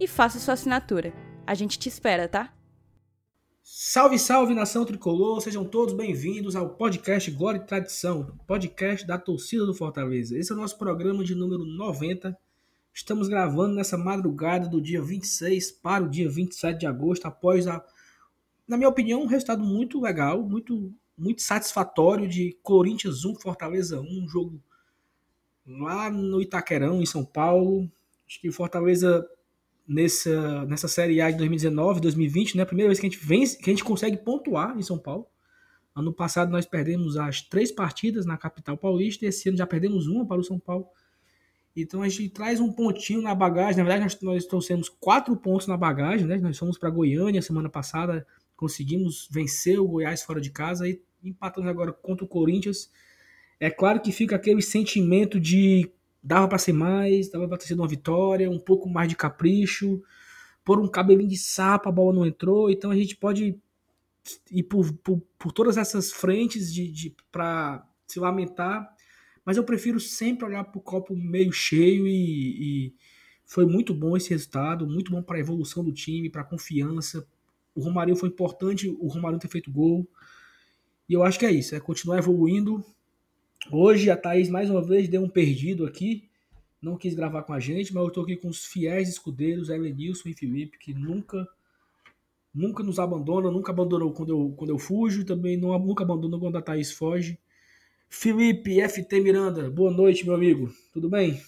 e faça sua assinatura. A gente te espera, tá? Salve, salve nação tricolor, sejam todos bem-vindos ao podcast Glória e Tradição, podcast da torcida do Fortaleza. Esse é o nosso programa de número 90. Estamos gravando nessa madrugada do dia 26 para o dia 27 de agosto, após a, na minha opinião, um resultado muito legal, muito, muito satisfatório de Corinthians 1, Fortaleza 1, um jogo lá no Itaquerão, em São Paulo. Acho que Fortaleza nessa, nessa Série A de 2019, 2020, né? A primeira vez que a gente vence, que a gente consegue pontuar em São Paulo. Ano passado nós perdemos as três partidas na capital paulista, esse ano já perdemos uma para o São Paulo. Então a gente traz um pontinho na bagagem. Na verdade, nós, nós trouxemos quatro pontos na bagagem, né? Nós fomos para Goiânia semana passada, conseguimos vencer o Goiás fora de casa e empatamos agora contra o Corinthians. É claro que fica aquele sentimento de dava para ser mais, dava para ter sido uma vitória, um pouco mais de capricho, por um cabelinho de sapo a bola não entrou, então a gente pode ir por, por, por todas essas frentes de, de para se lamentar, mas eu prefiro sempre olhar para o copo meio cheio e, e, foi muito bom esse resultado, muito bom para a evolução do time, para a confiança. O Romário foi importante, o Romário ter feito gol. E eu acho que é isso, é continuar evoluindo, Hoje a Thaís mais uma vez deu um perdido aqui. Não quis gravar com a gente, mas eu estou aqui com os fiéis escudeiros, Elenilson e Felipe, que nunca nunca nos abandonam, nunca abandonou quando eu, quando eu fujo, também não, nunca abandonam quando a Thaís foge. Felipe FT Miranda, boa noite, meu amigo. Tudo bem?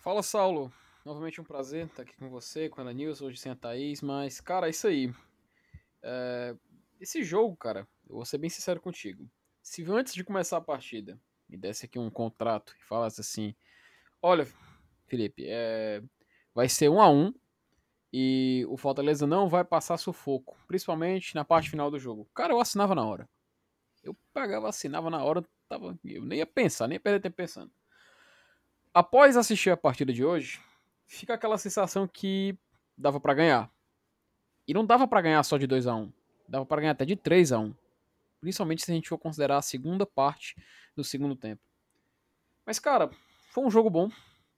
Fala, Saulo. Novamente um prazer estar aqui com você, com a hoje sem a Thaís, mas, cara, é isso aí. É... Esse jogo, cara, eu vou ser bem sincero contigo. Se antes de começar a partida me desse aqui um contrato e falasse assim: Olha, Felipe, é, vai ser um a um e o Fortaleza não vai passar sufoco, principalmente na parte final do jogo. Cara, eu assinava na hora. Eu pagava, assinava na hora, tava, eu nem ia pensar, nem ia perder tempo pensando. Após assistir a partida de hoje, fica aquela sensação que dava para ganhar. E não dava para ganhar só de 2 a 1 um, dava para ganhar até de 3 a 1 um. Principalmente se a gente for considerar a segunda parte do segundo tempo. Mas, cara, foi um jogo bom,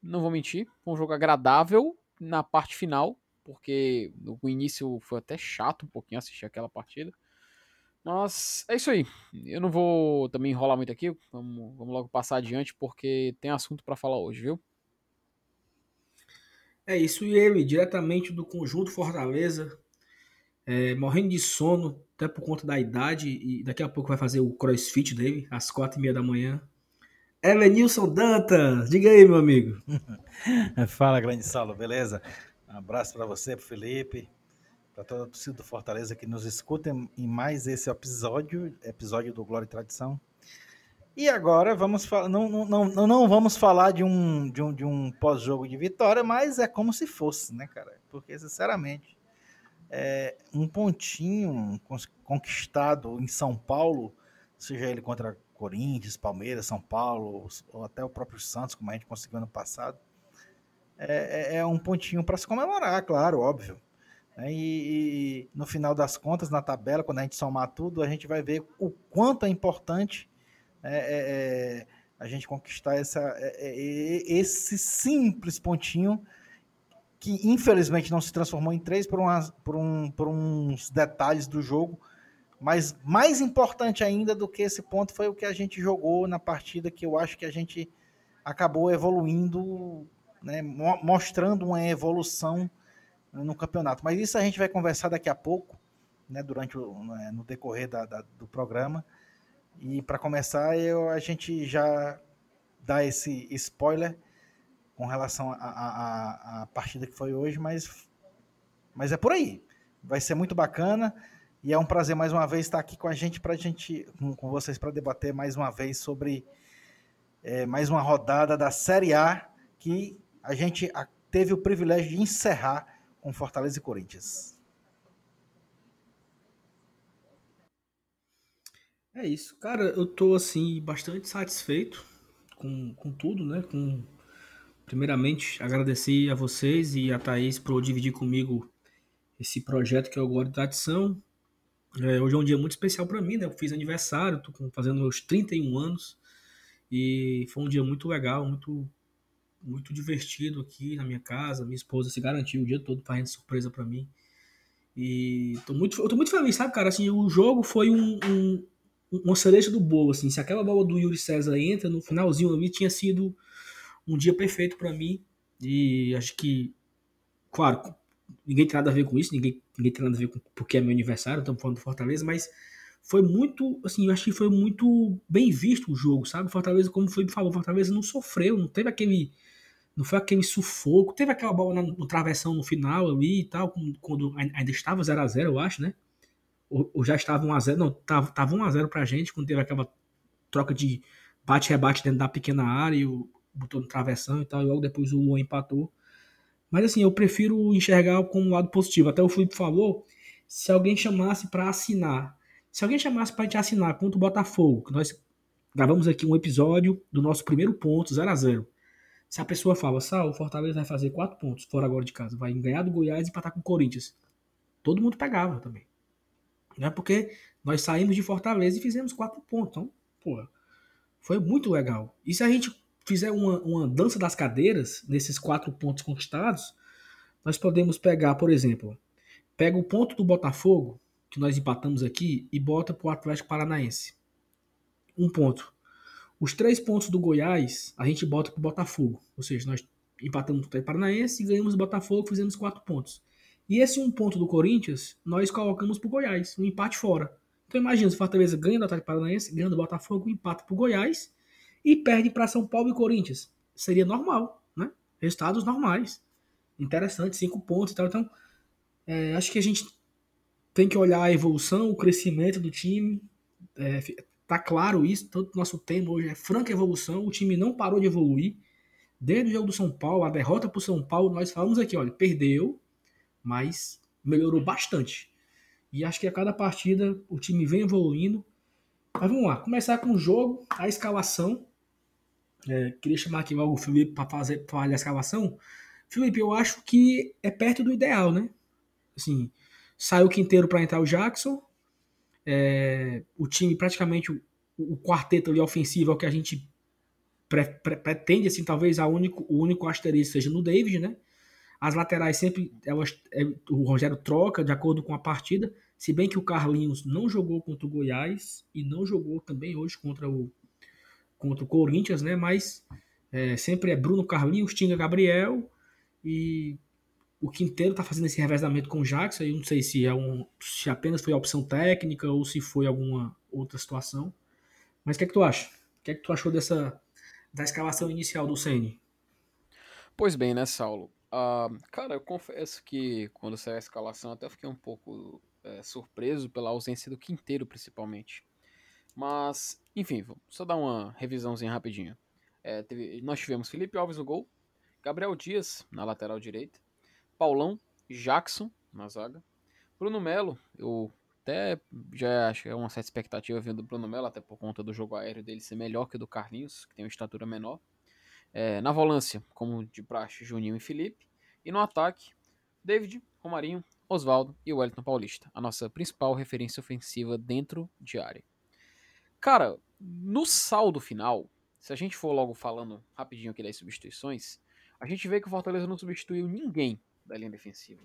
não vou mentir. Foi um jogo agradável na parte final, porque no início foi até chato um pouquinho assistir aquela partida. Mas é isso aí. Eu não vou também enrolar muito aqui. Vamos, vamos logo passar adiante, porque tem assunto para falar hoje, viu? É isso, e ele, diretamente do Conjunto Fortaleza, é, morrendo de sono, até por conta da idade, e daqui a pouco vai fazer o crossfit dele, às quatro e meia da manhã. Elenilson Dantas, diga aí, meu amigo. Fala, grande Saulo, beleza? Um abraço para você, para Felipe, para toda a torcida do Fortaleza que nos escuta em mais esse episódio, episódio do Glória e Tradição. E agora vamos não, não, não, não vamos falar de um, de um, de um pós-jogo de vitória, mas é como se fosse, né, cara? Porque, sinceramente, é, um pontinho conquistado em São Paulo, seja ele contra Corinthians, Palmeiras, São Paulo, ou até o próprio Santos, como a gente conseguiu ano passado, é, é, é um pontinho para se comemorar, claro, óbvio. Né? E, e, no final das contas, na tabela, quando a gente somar tudo, a gente vai ver o quanto é importante é, é, é a gente conquistar essa, esse simples pontinho que infelizmente não se transformou em três por, uma, por, um, por uns detalhes do jogo. Mas mais importante ainda do que esse ponto foi o que a gente jogou na partida, que eu acho que a gente acabou evoluindo, né, mostrando uma evolução no campeonato. Mas isso a gente vai conversar daqui a pouco, né, durante o, né, no decorrer da, da, do programa. E para começar, eu, a gente já dá esse spoiler com relação à partida que foi hoje, mas, mas é por aí. Vai ser muito bacana e é um prazer mais uma vez estar aqui com a gente para gente com, com vocês para debater mais uma vez sobre é, mais uma rodada da Série A que a gente teve o privilégio de encerrar com Fortaleza e Corinthians. É isso, cara. Eu tô assim bastante satisfeito com, com tudo, né? Com primeiramente agradecer a vocês e a Thaís por dividir comigo esse projeto que é o Glória de Tradição. É, hoje é um dia muito especial para mim, né? Eu fiz aniversário, tô fazendo meus 31 anos e foi um dia muito legal, muito muito divertido aqui na minha casa. Minha esposa se garantiu o dia todo fazendo surpresa para mim. E tô muito, eu tô muito feliz, sabe, cara? Assim, o jogo foi um, um, uma cereja do bolo, assim. Se aquela bola do Yuri César entra no finalzinho ali, tinha sido um dia perfeito para mim. E acho que, claro, ninguém tem nada a ver com isso, ninguém, ninguém tem nada a ver com porque é meu aniversário, estamos falando do Fortaleza, mas foi muito, assim, eu acho que foi muito bem visto o jogo, sabe? Fortaleza, como foi falou, Fortaleza não sofreu, não teve aquele não foi aquele sufoco. Teve aquela bola no, no travessão no final ali e tal, quando ainda estava 0 a 0 eu acho, né? Ou, ou já estava 1x0. Não, tava, tava 1x0 pra gente, quando teve aquela troca de bate-rebate dentro da pequena área e o, botou no travessão e tal, e logo depois o Luan empatou. Mas assim, eu prefiro enxergar como um lado positivo. Até o Felipe falou, se alguém chamasse para assinar, se alguém chamasse para gente assinar contra o Botafogo, que nós gravamos aqui um episódio do nosso primeiro ponto, 0 a 0 se a pessoa fala, Sal, o Fortaleza vai fazer quatro pontos fora agora de casa, vai ganhar do Goiás e empatar com o Corinthians. Todo mundo pegava também. Não é porque nós saímos de Fortaleza e fizemos quatro pontos. Então, pô, foi muito legal. E se a gente fizer uma, uma dança das cadeiras nesses quatro pontos conquistados, nós podemos pegar, por exemplo, pega o ponto do Botafogo, que nós empatamos aqui, e bota para o Atlético Paranaense. Um ponto. Os três pontos do Goiás, a gente bota pro Botafogo. Ou seja, nós empatamos o Paranaense e ganhamos o Botafogo, fizemos quatro pontos. E esse um ponto do Corinthians, nós colocamos pro Goiás, um empate fora. Então imagina, se o Fortaleza ganha do Atlético Paranaense, ganha do Botafogo, empata pro Goiás e perde para São Paulo e Corinthians. Seria normal, né? Resultados normais. Interessante, cinco pontos e tal. Então, é, acho que a gente tem que olhar a evolução, o crescimento do time. É, Tá claro isso, tanto nosso tema hoje é franca evolução, o time não parou de evoluir. Desde o jogo do São Paulo, a derrota para o São Paulo, nós falamos aqui, olha, perdeu, mas melhorou bastante. E acho que a cada partida o time vem evoluindo. Mas vamos lá, começar com o jogo, a escalação. É, queria chamar aqui o Felipe para fazer, fazer a escalação. Felipe, eu acho que é perto do ideal, né? Assim, saiu o quinteiro para entrar o Jackson, é, o time praticamente o, o, quarteto ali ofensivo é o que a gente pre, pre, pretende, assim, talvez a único, o único asterisco seja no David, né? As laterais sempre elas, é, o Rogério troca de acordo com a partida, se bem que o Carlinhos não jogou contra o Goiás e não jogou também hoje contra o contra o Corinthians, né? Mas é, sempre é Bruno Carlinhos, Tinga Gabriel e o Quinteiro tá fazendo esse revezamento com o Jackson, eu não sei se é um se apenas foi a opção técnica ou se foi alguma outra situação. Mas o que é que tu acha? O que é que tu achou dessa da escalação inicial do Ceni? Pois bem, né, Saulo? Uh, cara, eu confesso que quando saiu a escalação até fiquei um pouco é, surpreso pela ausência do Quinteiro, principalmente. Mas, enfim, vou só dar uma revisãozinha rapidinho. É, teve, nós tivemos Felipe Alves no gol, Gabriel Dias na lateral direita, Paulão, Jackson na zaga. Bruno Melo, eu até já acho que é uma certa expectativa vindo do Bruno Melo, até por conta do jogo aéreo dele ser melhor que o do Carlinhos, que tem uma estatura menor. É, na volância, como de praxe, Juninho e Felipe. E no ataque, David, Romarinho, Oswaldo e Wellington Paulista, a nossa principal referência ofensiva dentro de área. Cara, no saldo final, se a gente for logo falando rapidinho aqui das substituições, a gente vê que o Fortaleza não substituiu ninguém da linha defensiva.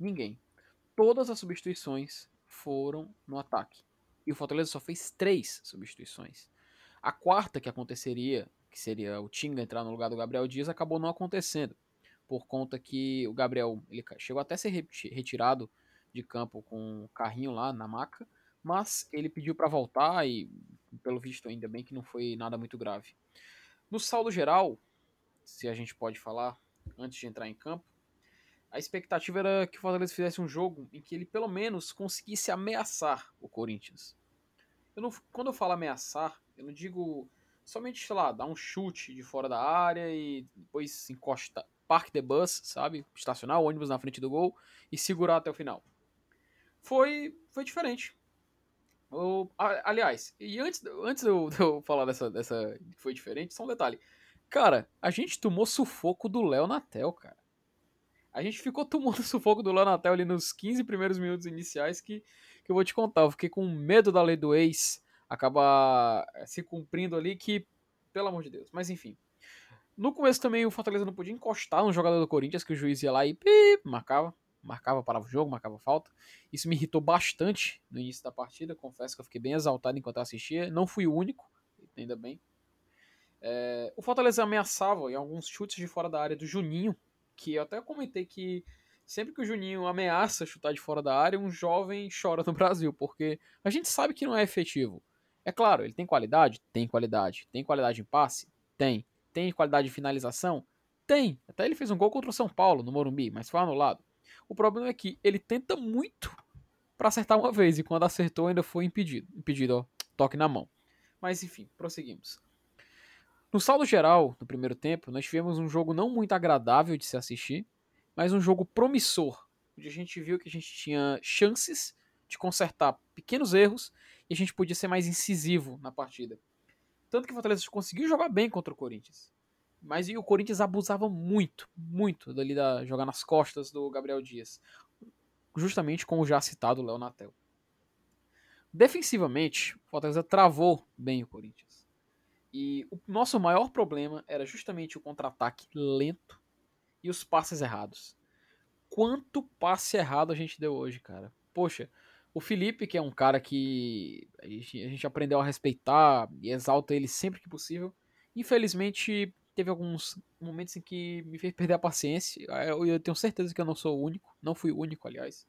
Ninguém. Todas as substituições foram no ataque. E o Fortaleza só fez três substituições. A quarta que aconteceria, que seria o Tinga entrar no lugar do Gabriel Dias, acabou não acontecendo. Por conta que o Gabriel ele chegou até a ser retirado de campo com o carrinho lá na maca, mas ele pediu para voltar e pelo visto ainda bem que não foi nada muito grave. No saldo geral, se a gente pode falar, antes de entrar em campo, a expectativa era que o Fortaleza fizesse um jogo em que ele pelo menos conseguisse ameaçar o Corinthians. Eu não, quando eu falo ameaçar, eu não digo somente, sei lá, dar um chute de fora da área e depois encosta, park the bus, sabe? Estacionar o ônibus na frente do gol e segurar até o final. Foi, foi diferente. Eu, aliás, e antes, antes de eu, de eu falar dessa, dessa que foi diferente, só um detalhe. Cara, a gente tomou sufoco do Léo Natel, cara. A gente ficou tomando sufoco do Léo Natel ali nos 15 primeiros minutos iniciais que, que eu vou te contar. Eu fiquei com medo da lei do ex acabar eh, se cumprindo ali, que, pelo amor de Deus. Mas enfim. No começo também o Fortaleza não podia encostar no jogador do Corinthians, que o juiz ia lá e pip, marcava. Marcava, parava o jogo, marcava falta. Isso me irritou bastante no início da partida. Confesso que eu fiquei bem exaltado enquanto assistia. Não fui o único, ainda bem. É, o Fortaleza ameaçava em alguns chutes de fora da área do Juninho, que eu até comentei que sempre que o Juninho ameaça chutar de fora da área, um jovem chora no Brasil, porque a gente sabe que não é efetivo. É claro, ele tem qualidade? Tem qualidade. Tem qualidade em passe? Tem. Tem qualidade de finalização? Tem. Até ele fez um gol contra o São Paulo, no Morumbi, mas foi anulado. O problema é que ele tenta muito para acertar uma vez, e quando acertou ainda foi impedido. Impedido, ó, toque na mão. Mas enfim, prosseguimos. No saldo geral, no primeiro tempo, nós tivemos um jogo não muito agradável de se assistir, mas um jogo promissor, onde a gente viu que a gente tinha chances de consertar pequenos erros e a gente podia ser mais incisivo na partida. Tanto que o Fortaleza conseguiu jogar bem contra o Corinthians. Mas o Corinthians abusava muito, muito dali da jogar nas costas do Gabriel Dias. Justamente com o já citado Léo Natel. Defensivamente, o Fortaleza travou bem o Corinthians. E o nosso maior problema era justamente o contra-ataque lento e os passes errados. Quanto passe errado a gente deu hoje, cara? Poxa, o Felipe, que é um cara que a gente aprendeu a respeitar e exalta ele sempre que possível, infelizmente teve alguns momentos em que me fez perder a paciência. Eu tenho certeza que eu não sou o único, não fui o único, aliás.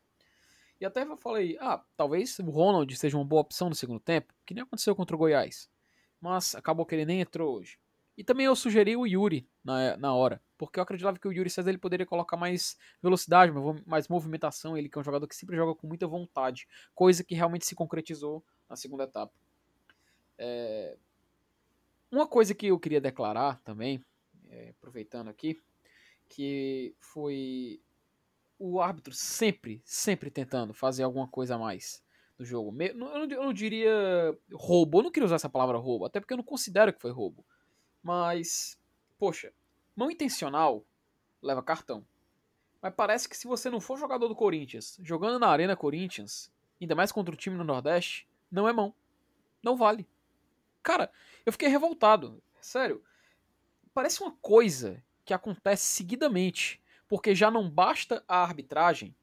E até eu falei, ah, talvez o Ronald seja uma boa opção no segundo tempo, que nem aconteceu contra o Goiás. Mas acabou que ele nem entrou hoje. E também eu sugeri o Yuri na, na hora, porque eu acreditava que o Yuri César ele poderia colocar mais velocidade, mais movimentação, ele que é um jogador que sempre joga com muita vontade, coisa que realmente se concretizou na segunda etapa. É... Uma coisa que eu queria declarar também, é, aproveitando aqui, que foi o árbitro sempre, sempre tentando fazer alguma coisa a mais no jogo. Eu não, eu não diria roubo, eu não queria usar essa palavra roubo, até porque eu não considero que foi roubo. Mas, poxa, mão intencional leva cartão. Mas parece que se você não for jogador do Corinthians, jogando na Arena Corinthians, ainda mais contra o time no Nordeste, não é mão. Não vale. Cara, eu fiquei revoltado. Sério. Parece uma coisa que acontece seguidamente. Porque já não basta a arbitragem.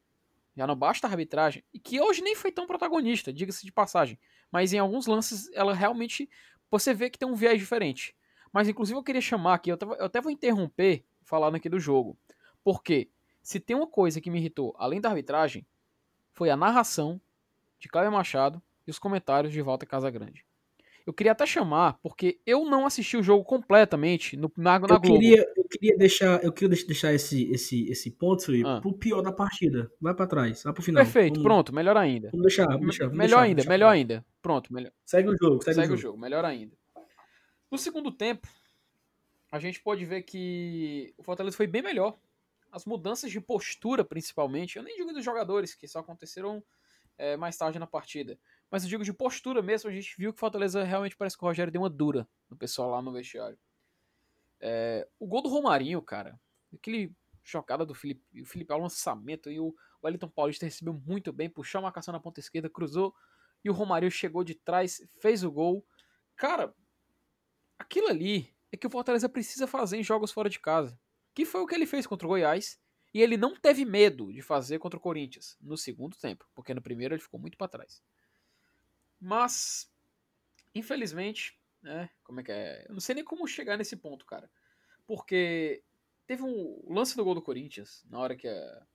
Já não basta a arbitragem. E que hoje nem foi tão protagonista, diga-se de passagem. Mas em alguns lances ela realmente. Você vê que tem um viés diferente. Mas inclusive eu queria chamar aqui, eu, eu até vou interromper falando aqui do jogo. Porque se tem uma coisa que me irritou, além da arbitragem, foi a narração de Cláudio Machado e os comentários de Walter Casagrande. Eu queria até chamar, porque eu não assisti o jogo completamente no, na, na eu Globo. Queria, eu queria deixar, eu queria deixar esse, esse, esse ponto, Felipe, ah. pro pior da partida. Vai para trás, vai pro final. Perfeito, vamos, pronto, melhor ainda. Vamos deixar, vamos deixar vamos melhor deixar, ainda, melhor ainda. Pronto, melhor. Segue o jogo, segue, segue o, jogo. jogo. melhor ainda. No segundo tempo, a gente pode ver que o Fortaleza foi bem melhor. As mudanças de postura, principalmente, eu nem digo dos jogadores, que só aconteceram é, mais tarde na partida, mas eu digo de postura mesmo. A gente viu que o Fortaleza realmente parece que o Rogério deu uma dura no pessoal lá no vestiário. É, o gol do Romarinho, cara, aquele chocada do Felipe, o Felipe ao lançamento e o Wellington Paulista recebeu muito bem, puxou a marcação na ponta esquerda, cruzou e o Romarinho chegou de trás, fez o gol. Cara, aquilo ali é que o Fortaleza precisa fazer em jogos fora de casa. Que foi o que ele fez contra o Goiás. E ele não teve medo de fazer contra o Corinthians no segundo tempo, porque no primeiro ele ficou muito para trás. Mas, infelizmente, né? Como é que é? Eu não sei nem como chegar nesse ponto, cara. Porque teve um lance do gol do Corinthians, na hora que, a,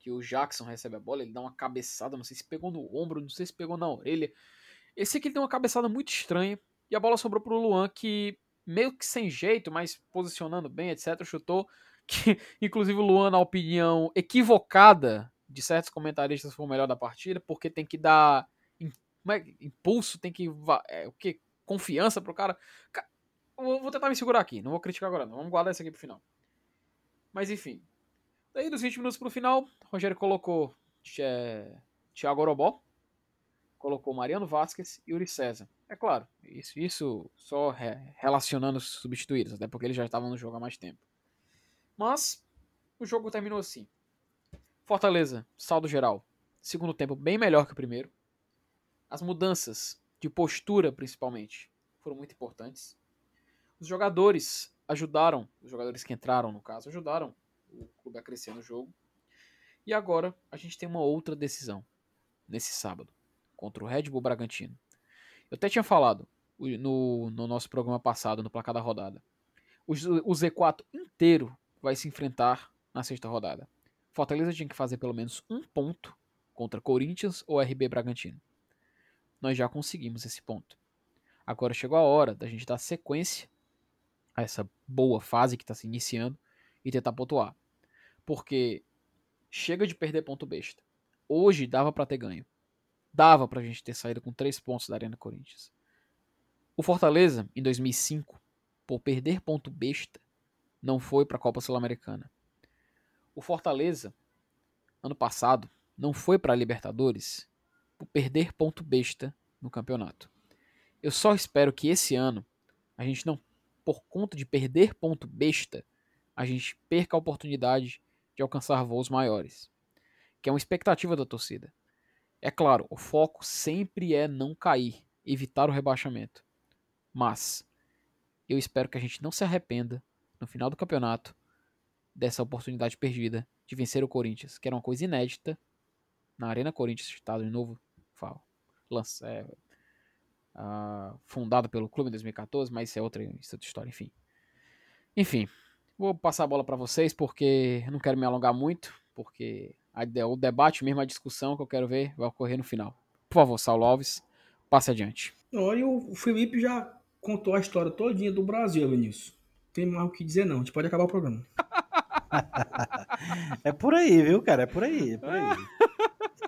que o Jackson recebe a bola, ele dá uma cabeçada, não sei se pegou no ombro, não sei se pegou na orelha. Esse aqui tem uma cabeçada muito estranha. E a bola sobrou pro Luan, que meio que sem jeito, mas posicionando bem, etc., chutou. Que, inclusive, o Luan, na opinião equivocada de certos comentaristas, foi o melhor da partida, porque tem que dar é, impulso, tem que. É, o que? Confiança pro cara. Vou tentar me segurar aqui, não vou criticar agora, não. Vamos guardar isso aqui pro final. Mas enfim. Daí, dos 20 minutos pro final, Rogério colocou é, Thiago Orobó, colocou Mariano Vasquez e Uri César. É claro, isso, isso só re, relacionando os substituídos, até porque eles já estavam no jogo há mais tempo. Mas o jogo terminou assim. Fortaleza, saldo geral. Segundo tempo bem melhor que o primeiro. As mudanças de postura, principalmente, foram muito importantes. Os jogadores ajudaram, os jogadores que entraram, no caso, ajudaram o clube a crescer no jogo. E agora a gente tem uma outra decisão nesse sábado contra o Red Bull Bragantino. Eu até tinha falado no, no nosso programa passado, no placar da rodada. O, o Z4 inteiro vai se enfrentar na sexta rodada. Fortaleza tinha que fazer pelo menos um ponto contra Corinthians ou RB Bragantino. Nós já conseguimos esse ponto. Agora chegou a hora da gente dar sequência a essa boa fase que está se iniciando e tentar pontuar. Porque chega de perder ponto besta. Hoje dava para ter ganho. Dava pra gente ter saído com três pontos da Arena Corinthians. O Fortaleza, em 2005, por perder ponto besta, não foi para a Copa Sul-Americana. O Fortaleza, ano passado, não foi para a Libertadores por perder ponto besta no campeonato. Eu só espero que esse ano a gente não, por conta de perder ponto besta, a gente perca a oportunidade de alcançar voos maiores, que é uma expectativa da torcida. É claro, o foco sempre é não cair, evitar o rebaixamento. Mas eu espero que a gente não se arrependa no final do campeonato dessa oportunidade perdida de vencer o Corinthians, que era uma coisa inédita na Arena Corinthians, estado de novo, lança, é, uh, fundado pelo clube em 2014, mas isso é outra, história, enfim. Enfim, vou passar a bola para vocês porque eu não quero me alongar muito, porque o debate, mesmo a discussão que eu quero ver, vai ocorrer no final. Por favor, Saulo Alves, passe adiante. Olha, o Felipe já contou a história todinha do Brasil, Vinícius. Tem mais o que dizer, não. A gente pode acabar o programa. é por aí, viu, cara? É por aí, é por aí.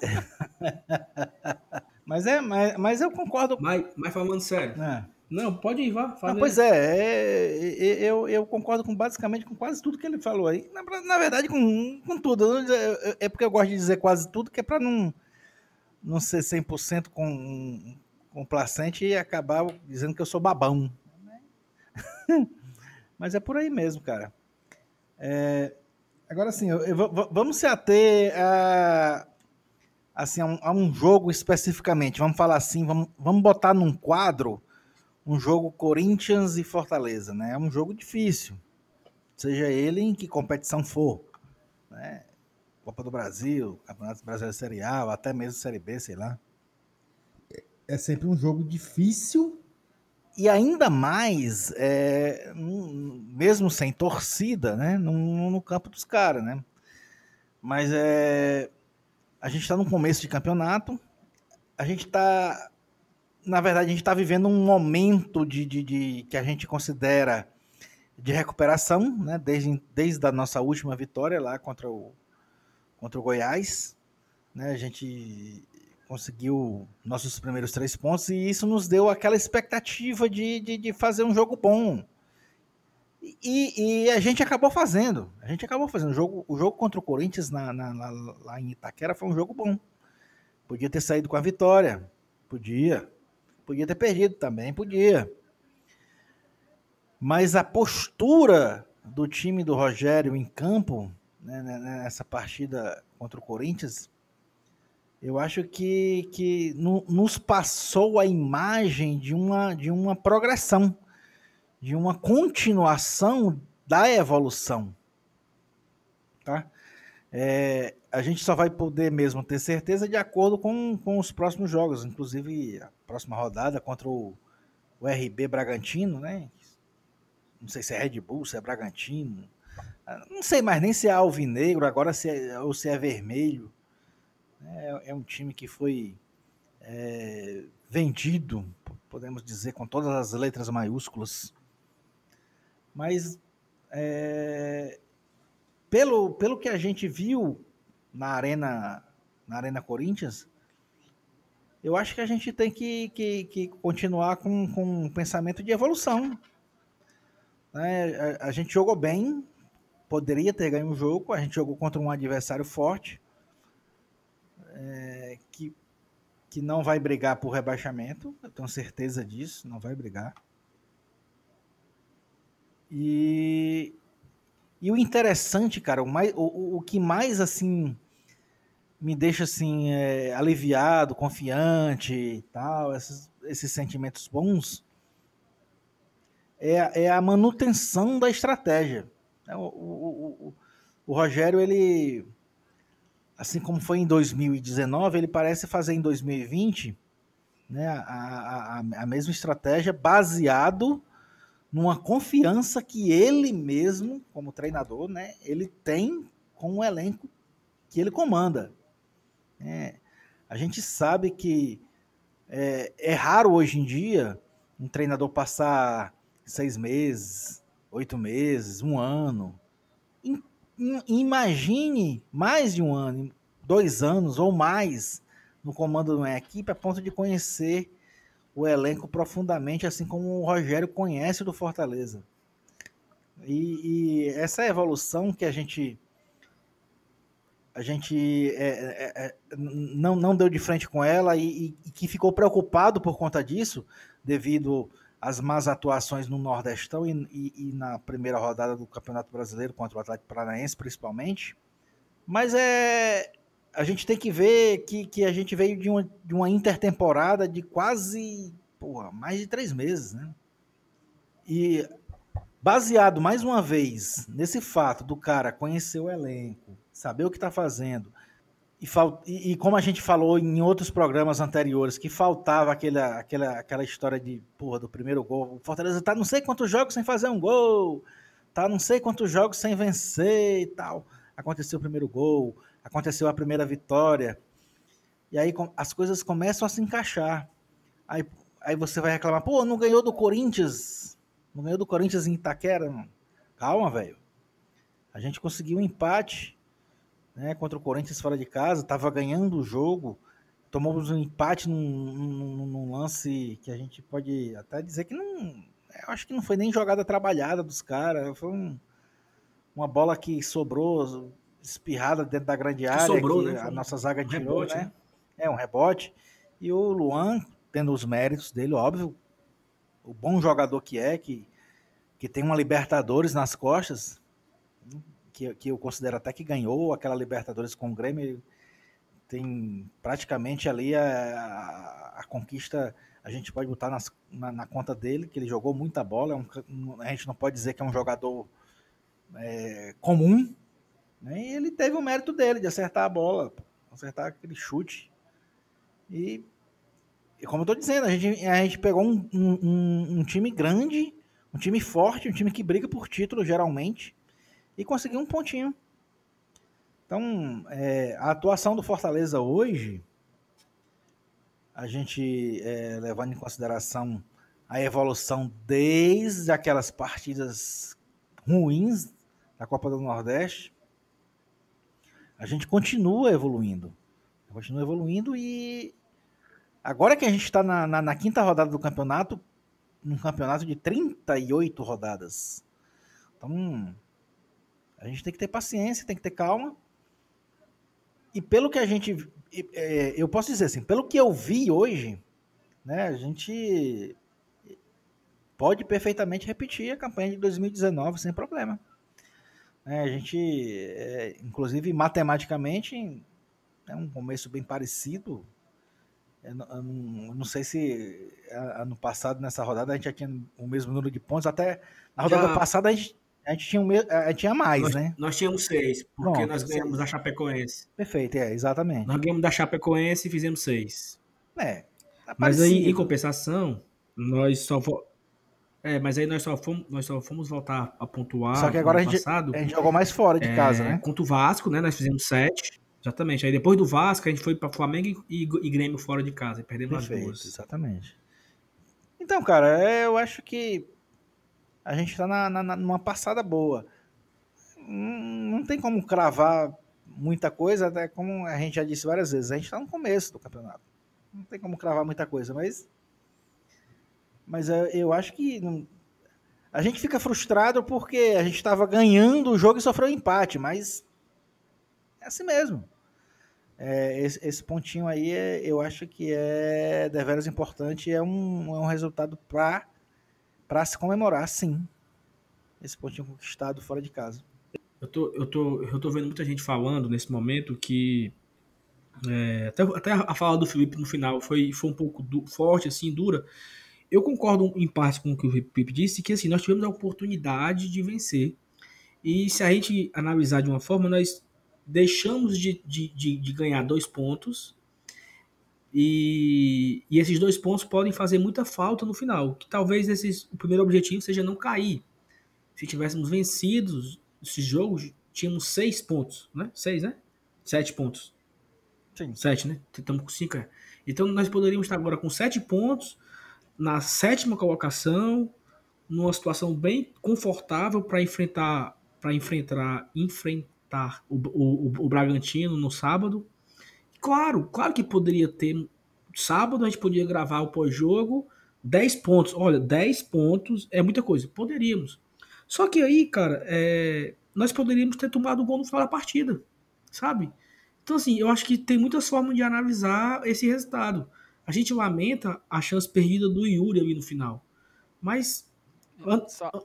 mas é, mas, mas eu concordo. Mas, mas falando sério. É. Não, pode ir, vá. Não, pois é, é, é, eu, eu concordo com basicamente com quase tudo que ele falou aí. Na, na verdade, com, com tudo. É, é porque eu gosto de dizer quase tudo, que é para não, não ser 100% com, complacente e acabar dizendo que eu sou babão. Mas é por aí mesmo, cara. É, agora sim, vamos se ater a, assim, a um, a um jogo especificamente. Vamos falar assim, vamos, vamos botar num quadro um jogo Corinthians e Fortaleza, né? É um jogo difícil, seja ele em que competição for, né? Copa do Brasil, Campeonato Brasileiro Série A, até mesmo Série B, sei lá. É sempre um jogo difícil. E ainda mais, é, mesmo sem torcida, né? No, no campo dos caras, né? Mas é, a gente está no começo de campeonato, a gente está na verdade, a gente está vivendo um momento de, de, de, que a gente considera de recuperação, né? Desde, desde a nossa última vitória lá contra o, contra o Goiás, né? A gente conseguiu nossos primeiros três pontos e isso nos deu aquela expectativa de, de, de fazer um jogo bom. E, e, a gente acabou fazendo. A gente acabou fazendo. O jogo, o jogo contra o Corinthians na, na, na, lá em Itaquera foi um jogo bom. Podia ter saído com a vitória. Podia. Podia ter perdido também, podia. Mas a postura do time do Rogério em campo, né, né, nessa partida contra o Corinthians, eu acho que, que no, nos passou a imagem de uma, de uma progressão, de uma continuação da evolução. Tá? É, a gente só vai poder mesmo ter certeza de acordo com, com os próximos jogos, inclusive a próxima rodada contra o, o RB Bragantino, né? Não sei se é Red Bull, se é Bragantino. Ah, não sei mais nem se é alvinegro, agora se é, ou se é vermelho. É, é um time que foi é, vendido, podemos dizer com todas as letras maiúsculas. Mas é, pelo, pelo que a gente viu na Arena, na Arena Corinthians, eu acho que a gente tem que, que, que continuar com, com um pensamento de evolução. Né? A, a, gente jogou bem, poderia ter ganho o jogo, a gente jogou contra um adversário forte, é, que, que não vai brigar por rebaixamento, eu tenho certeza disso, não vai brigar. E, e o interessante, cara, o, mais, o, o que mais assim me deixa assim é, aliviado, confiante e tal, esses, esses sentimentos bons, é, é a manutenção da estratégia. É, o, o, o, o Rogério, ele, assim como foi em 2019, ele parece fazer em 2020 né, a, a, a mesma estratégia baseado numa confiança que ele mesmo, como treinador, né, ele tem com o elenco que ele comanda. É, a gente sabe que é, é, raro hoje em dia um treinador passar seis meses, oito meses, um ano. Imagine mais de um ano, dois anos ou mais no comando de uma equipe a ponto de conhecer o elenco profundamente, assim como o Rogério conhece do Fortaleza. E, e essa evolução que a gente a gente é, é, é, não, não deu de frente com ela e, e, que ficou preocupado por conta disso, devido às más atuações no Nordestão e, e, e, na primeira rodada do Campeonato Brasileiro contra o Atlético Paranaense, principalmente. Mas é, a gente tem que ver que, que a gente veio de uma, de uma intertemporada de quase porra, mais de três meses, né? E baseado mais uma vez nesse fato do cara conhecer o elenco, saber o que está fazendo. E, e, e, como a gente falou em outros programas anteriores, que faltava aquela, aquela, aquela história de, porra, do primeiro gol. O Fortaleza tá não sei quantos jogos sem fazer um gol, tá não sei quantos jogos sem vencer e tal. Aconteceu o primeiro gol, aconteceu a primeira vitória. E aí as coisas começam a se encaixar. Aí, aí você vai reclamar, pô, não ganhou do Corinthians, não ganhou do Corinthians em Itaquera. Calma, velho. A gente conseguiu um empate né, contra o Corinthians fora de casa, estava ganhando o jogo, tomamos um empate num, num, num, lance que a gente pode até dizer que não. Eu acho que não foi nem jogada trabalhada dos caras, foi um, uma bola que sobrou espirrada dentro da grande área, que, sobrou, que né? a nossa zaga um tirou, rebote, né? né? É um rebote. E o Luan, tendo os méritos dele, óbvio, o bom jogador que é, que, que tem uma Libertadores nas costas, que, que eu considero até que ganhou aquela Libertadores com o Grêmio, tem praticamente ali a, a, a conquista, a gente pode botar nas, na, na, conta dele, que ele jogou muita bola, é um, a gente não pode dizer que é um jogador é, comum, né? e ele teve o mérito dele de acertar a bola, acertar aquele chute. E, e como eu estou dizendo, a gente, a gente pegou um, um, um time grande, um time forte, um time que briga por título geralmente, e conseguiu um pontinho. Então, é, a atuação do Fortaleza hoje, a gente é, levando em consideração a evolução desde aquelas partidas ruins da Copa do Nordeste, a gente continua evoluindo. Continua evoluindo e agora que a gente está na, na, na, quinta rodada do campeonato, num campeonato de 38 rodadas. Então, a gente tem que ter paciência, tem que ter calma. E pelo que a gente. É, eu posso dizer assim, pelo que eu vi hoje, né, a gente pode perfeitamente repetir a campanha de 2019 sem problema. É, a gente, é, inclusive matematicamente, é um começo bem parecido. Eu não, eu não, sei se ano passado, nessa rodada, a gente já tinha o mesmo número de pontos. Até na rodada já, passada, a gente a gente tinha, um, a gente tinha mais, nós, né? Nós tínhamos seis, porque Pronto, nós ganhamos seis. da Chapecoense. Perfeito, é, exatamente. Nós ganhamos da Chapecoense e fizemos seis. É. Tá mas aí, em compensação, nós só É, mas aí nós só fomos, nós só fomos voltar a pontuar. Só que agora a gente, passado, a gente jogou mais fora de é, casa, né? Contra o Vasco, né? Nós fizemos sete. Exatamente. Aí depois do Vasco, a gente foi para Flamengo e, e Grêmio fora de casa. E perdemos Perfeito, as duas. exatamente. Então, cara, é, eu acho que a gente tá na, na, numa passada boa. Não, não tem como cravar muita coisa, até como a gente já disse várias vezes, a gente tá no começo do campeonato. Não tem como cravar muita coisa, mas. Mas eu, eu acho que. Não, a gente fica frustrado porque a gente estava ganhando o jogo e sofreu um empate, mas é assim mesmo. É, esse, esse, pontinho aí é, eu acho que é deveras importante é um, é um resultado para se comemorar, sim. Esse pontinho conquistado fora de casa. Eu tô, eu tô, eu tô vendo muita gente falando nesse momento que é, até, até a fala do Felipe no final foi, foi um pouco forte, assim, dura. Eu concordo em parte com o que o Felipe disse, que assim, nós tivemos a oportunidade de vencer. E se a gente analisar de uma forma, nós deixamos de, de, de, de ganhar dois pontos e, e, esses dois pontos podem fazer muita falta no final. Que talvez esses, o primeiro objetivo seja não cair. Se tivéssemos vencido esses jogos, tínhamos seis pontos, né? Seis, né? Sete pontos. Sim. Sete, né? Estamos com cinco. É. Então nós poderíamos estar agora com sete pontos na sétima colocação, numa situação bem confortável para enfrentar para enfrentar enfrentar enfrentar o, o, o Bragantino no sábado. Claro, claro que poderia ter. Sábado a gente podia gravar o pós-jogo, 10 pontos. Olha, 10 pontos é muita coisa. Poderíamos. Só que aí, cara, é, nós poderíamos ter tomado o gol no final da partida, sabe? Então, assim, eu acho que tem muitas formas de analisar esse resultado. A gente lamenta a chance perdida do Yuri ali no final. Mas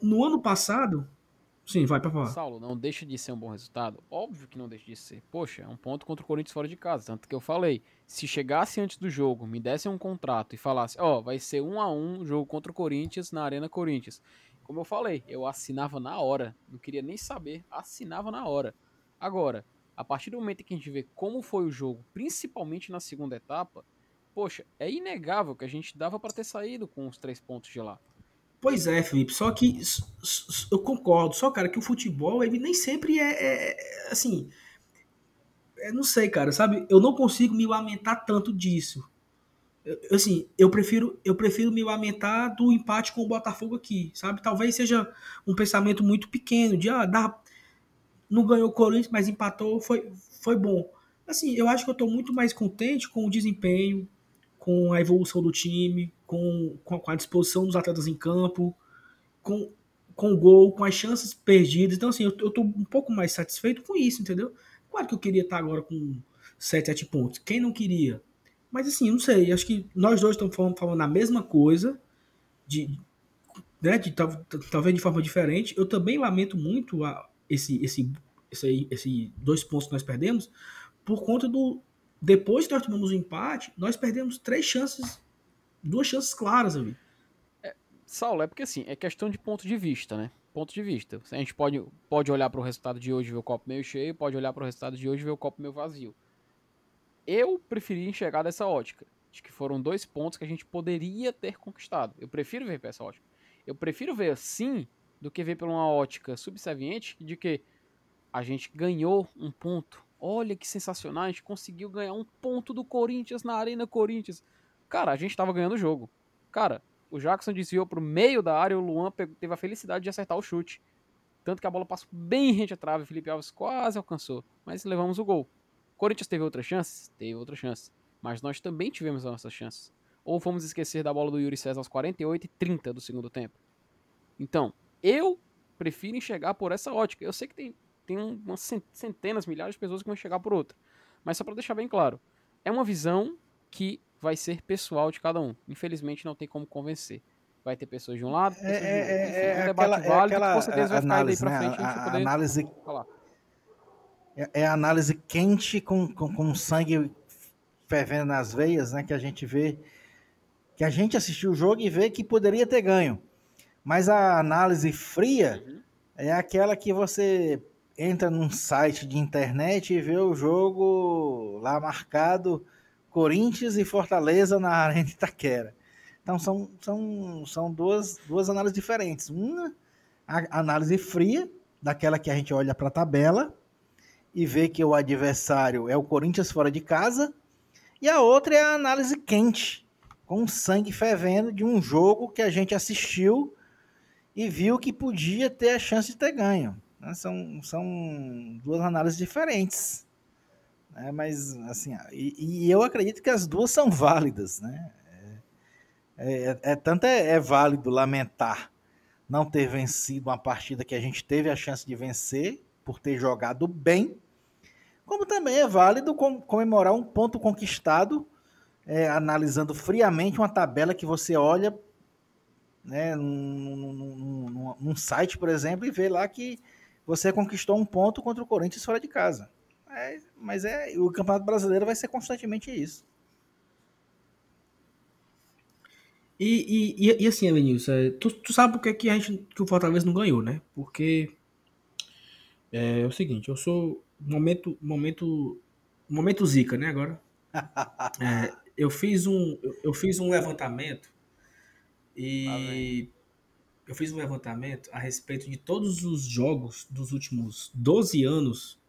no ano passado, Sim, vai para falar. Saulo, não deixa de ser um bom resultado? Óbvio que não deixa de ser. Poxa, é um ponto contra o Corinthians fora de casa. Tanto que eu falei, se chegasse antes do jogo, me desse um contrato e falasse, ó, oh, vai ser um a um jogo contra o Corinthians na Arena Corinthians. Como eu falei, eu assinava na hora. Não queria nem saber, assinava na hora. Agora, a partir do momento que a gente vê como foi o jogo, principalmente na segunda etapa, poxa, é inegável que a gente dava para ter saído com os três pontos de lá. Pois é, Felipe, só que eu concordo, só, cara, que o futebol, ele nem sempre é, é, é assim, é, não sei, cara, sabe, eu não consigo me lamentar tanto disso. Eu, assim, eu prefiro, eu prefiro me lamentar do empate com o Botafogo aqui, sabe? Talvez seja um pensamento muito pequeno, de, ah, dá, não ganhou o Corinthians, mas empatou, foi, foi bom. Assim, eu acho que eu tô muito mais contente com o desempenho, com a evolução do time, com, com a disposição dos atletas em campo, com, com o gol, com as chances perdidas. Então, assim, eu, eu tô um pouco mais satisfeito com isso, entendeu? Claro que eu queria estar agora com 7, 7 pontos. Quem não queria? Mas, assim, não sei. Acho que nós dois estamos falando, falando a mesma coisa, de, né, de, talvez de forma diferente. Eu também lamento muito a, esse, esse, esse, esse dois pontos que nós perdemos por conta do, depois que nós tomamos o um empate, nós perdemos três chances, duas chances claras ali. É, Saulo, é porque assim, é questão de ponto de vista, né? Ponto de vista. A gente pode, pode olhar para o resultado de hoje e ver o copo meio cheio, pode olhar para o resultado de hoje e ver o copo meio vazio. Eu preferi enxergar dessa ótica, de que foram dois pontos que a gente poderia ter conquistado. Eu prefiro ver essa ótica. Eu prefiro ver assim do que ver por uma ótica subserviente de que a gente ganhou um ponto Olha que sensacional, a gente conseguiu ganhar um ponto do Corinthians na Arena Corinthians. Cara, a gente tava ganhando o jogo. Cara, o Jackson desviou pro meio da área e o Luan teve a felicidade de acertar o chute. Tanto que a bola passou bem rente à trave, o Felipe Alves quase alcançou. Mas levamos o gol. Corinthians teve outras chances? Teve outras chances. Mas nós também tivemos as nossas chances. Ou vamos esquecer da bola do Yuri César aos 48 e 30 do segundo tempo. Então, eu prefiro enxergar por essa ótica. Eu sei que tem tem umas centenas, milhares de pessoas que vão chegar por outra. Mas só para deixar bem claro, é uma visão que vai ser pessoal de cada um. Infelizmente não tem como convencer. Vai ter pessoas de um lado, pessoas é, de outro. É, Enfim, é, um debate aquela, válido é aquela, que com certeza vai ficar análise, daí pra né? frente. A, a, poder análise falar. É, é a análise quente com, com, com sangue fervendo nas veias, né? Que a gente vê que a gente assistiu o jogo e vê que poderia ter ganho. Mas a análise fria uhum. é aquela que você entra num site de internet e vê o jogo lá marcado Corinthians e Fortaleza na Arena Itaquera. Então são, são, são duas, duas análises diferentes. Uma, análise fria, daquela que a gente olha para a tabela, e ver que o adversário é o Corinthians fora de casa, e a outra é a análise quente, com sangue fervendo de um jogo que a gente assistiu e viu que podia ter a chance de ter ganho. Né? São, são duas análises diferentes. Né? Mas, assim, e, e, eu acredito que as duas são válidas. Né? É, é, é tanto é, é válido lamentar não ter vencido uma partida que a gente teve a chance de vencer por ter jogado bem, como também é válido comemorar um ponto conquistado, é, analisando friamente uma tabela que você olha né, num, num, num, site, por exemplo, e vê lá que você conquistou um ponto contra o Corinthians fora de casa. É, mas é o Campeonato Brasileiro vai ser constantemente isso. E, e, e assim, Elenilson, é, tu, tu sabe por que, a gente, que o Fortaleza não ganhou, né? Porque é, é o seguinte, eu sou momento momento momento zica, né? Agora, é, eu fiz um eu fiz um levantamento e eu fiz um levantamento a respeito de todos os jogos dos últimos 12 anos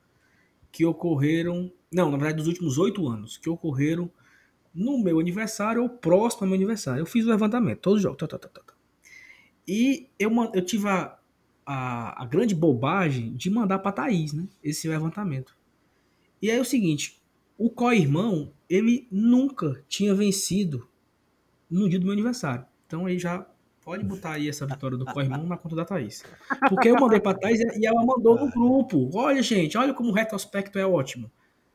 que ocorreram. Não, na verdade, dos últimos 8 anos que ocorreram no meu aniversário ou próximo ao meu aniversário. Eu fiz o levantamento, todos os jogos. Tá, tá, tá, tá. tá. E eu, eu tive a, a, a grande bobagem de mandar para Thaís, né? Esse levantamento. E aí é o seguinte: o co-irmão, ele nunca tinha vencido no dia do meu aniversário. Então aí já pode botar aí essa vitória do co-irmão na conta da Thaís. Porque eu mandei para Thaís e ela mandou no grupo. Olha, gente, olha como o retrospecto é ótimo.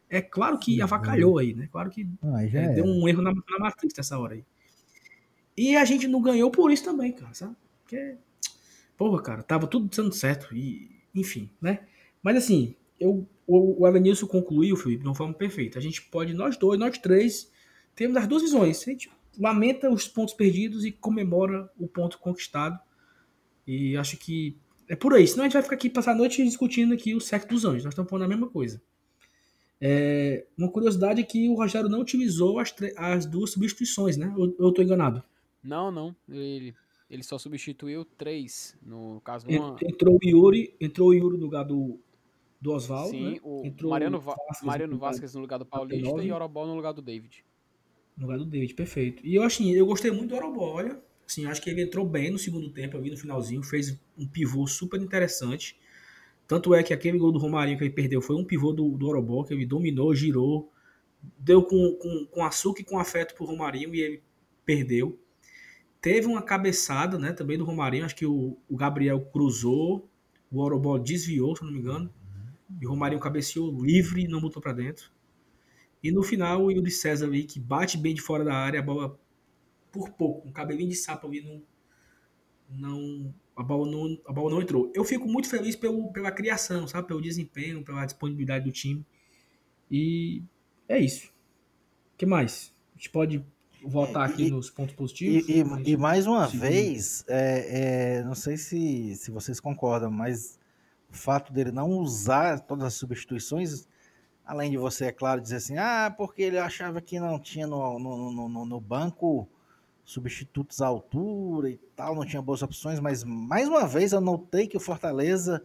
É claro que avacalhou aí, né? Claro que ah, é, deu um erro na, na matriz nessa hora aí. E a gente não ganhou por isso também, cara, sabe? Porque, porra, cara, tava tudo dando certo. E, enfim, né? Mas assim, eu, o, o concluiu, Felipe, de uma forma perfeita. A gente pode, nós dois, nós três, temos as duas visões. A gente lamenta os pontos perdidos e comemora o ponto conquistado. E acho que é por aí. Senão a gente vai ficar aqui passar a noite discutindo aqui o sexo dos anjos. Nós estamos falando a mesma coisa. É, uma curiosidade é que o Rogério não utilizou as, as duas substituições, né? Eu estou enganado? Não, não. Ele, ele só substituiu três. No caso, uma... entrou o Yuri, entrou o Yuri no lugar do, do Oswaldo. Sim, né? o entrou Mariano, Vasquez, Mariano Vasquez no lugar do Paulista e Orobol no lugar do David. No lugar do David, perfeito. E eu assim, eu gostei muito do Orobol, olha. Assim, acho que ele entrou bem no segundo tempo, ali no finalzinho, fez um pivô super interessante. Tanto é que aquele gol do Romarinho que ele perdeu foi um pivô do, do Orobó, que ele dominou, girou, deu com, com, com açúcar e com afeto pro Romarinho e ele perdeu. Teve uma cabeçada né, também do Romarinho, acho que o, o Gabriel cruzou, o Orobó desviou, se não me engano, e o Romarinho cabeceou livre e não botou para dentro. E no final, o Yuri César ali, que bate bem de fora da área, a bola por pouco, um cabelinho de sapo ali, não, não, a, bola não, a bola não entrou. Eu fico muito feliz pelo, pela criação, sabe? Pelo desempenho, pela disponibilidade do time. E é isso. O que mais? A gente pode voltar aqui e, nos pontos positivos. E, e, e mais uma vez, é, é, não sei se, se vocês concordam, mas o fato dele não usar todas as substituições Além de você, é claro, dizer assim, ah, porque ele achava que não tinha no, no, no, no banco substitutos à altura e tal, não tinha boas opções, mas mais uma vez eu notei que o Fortaleza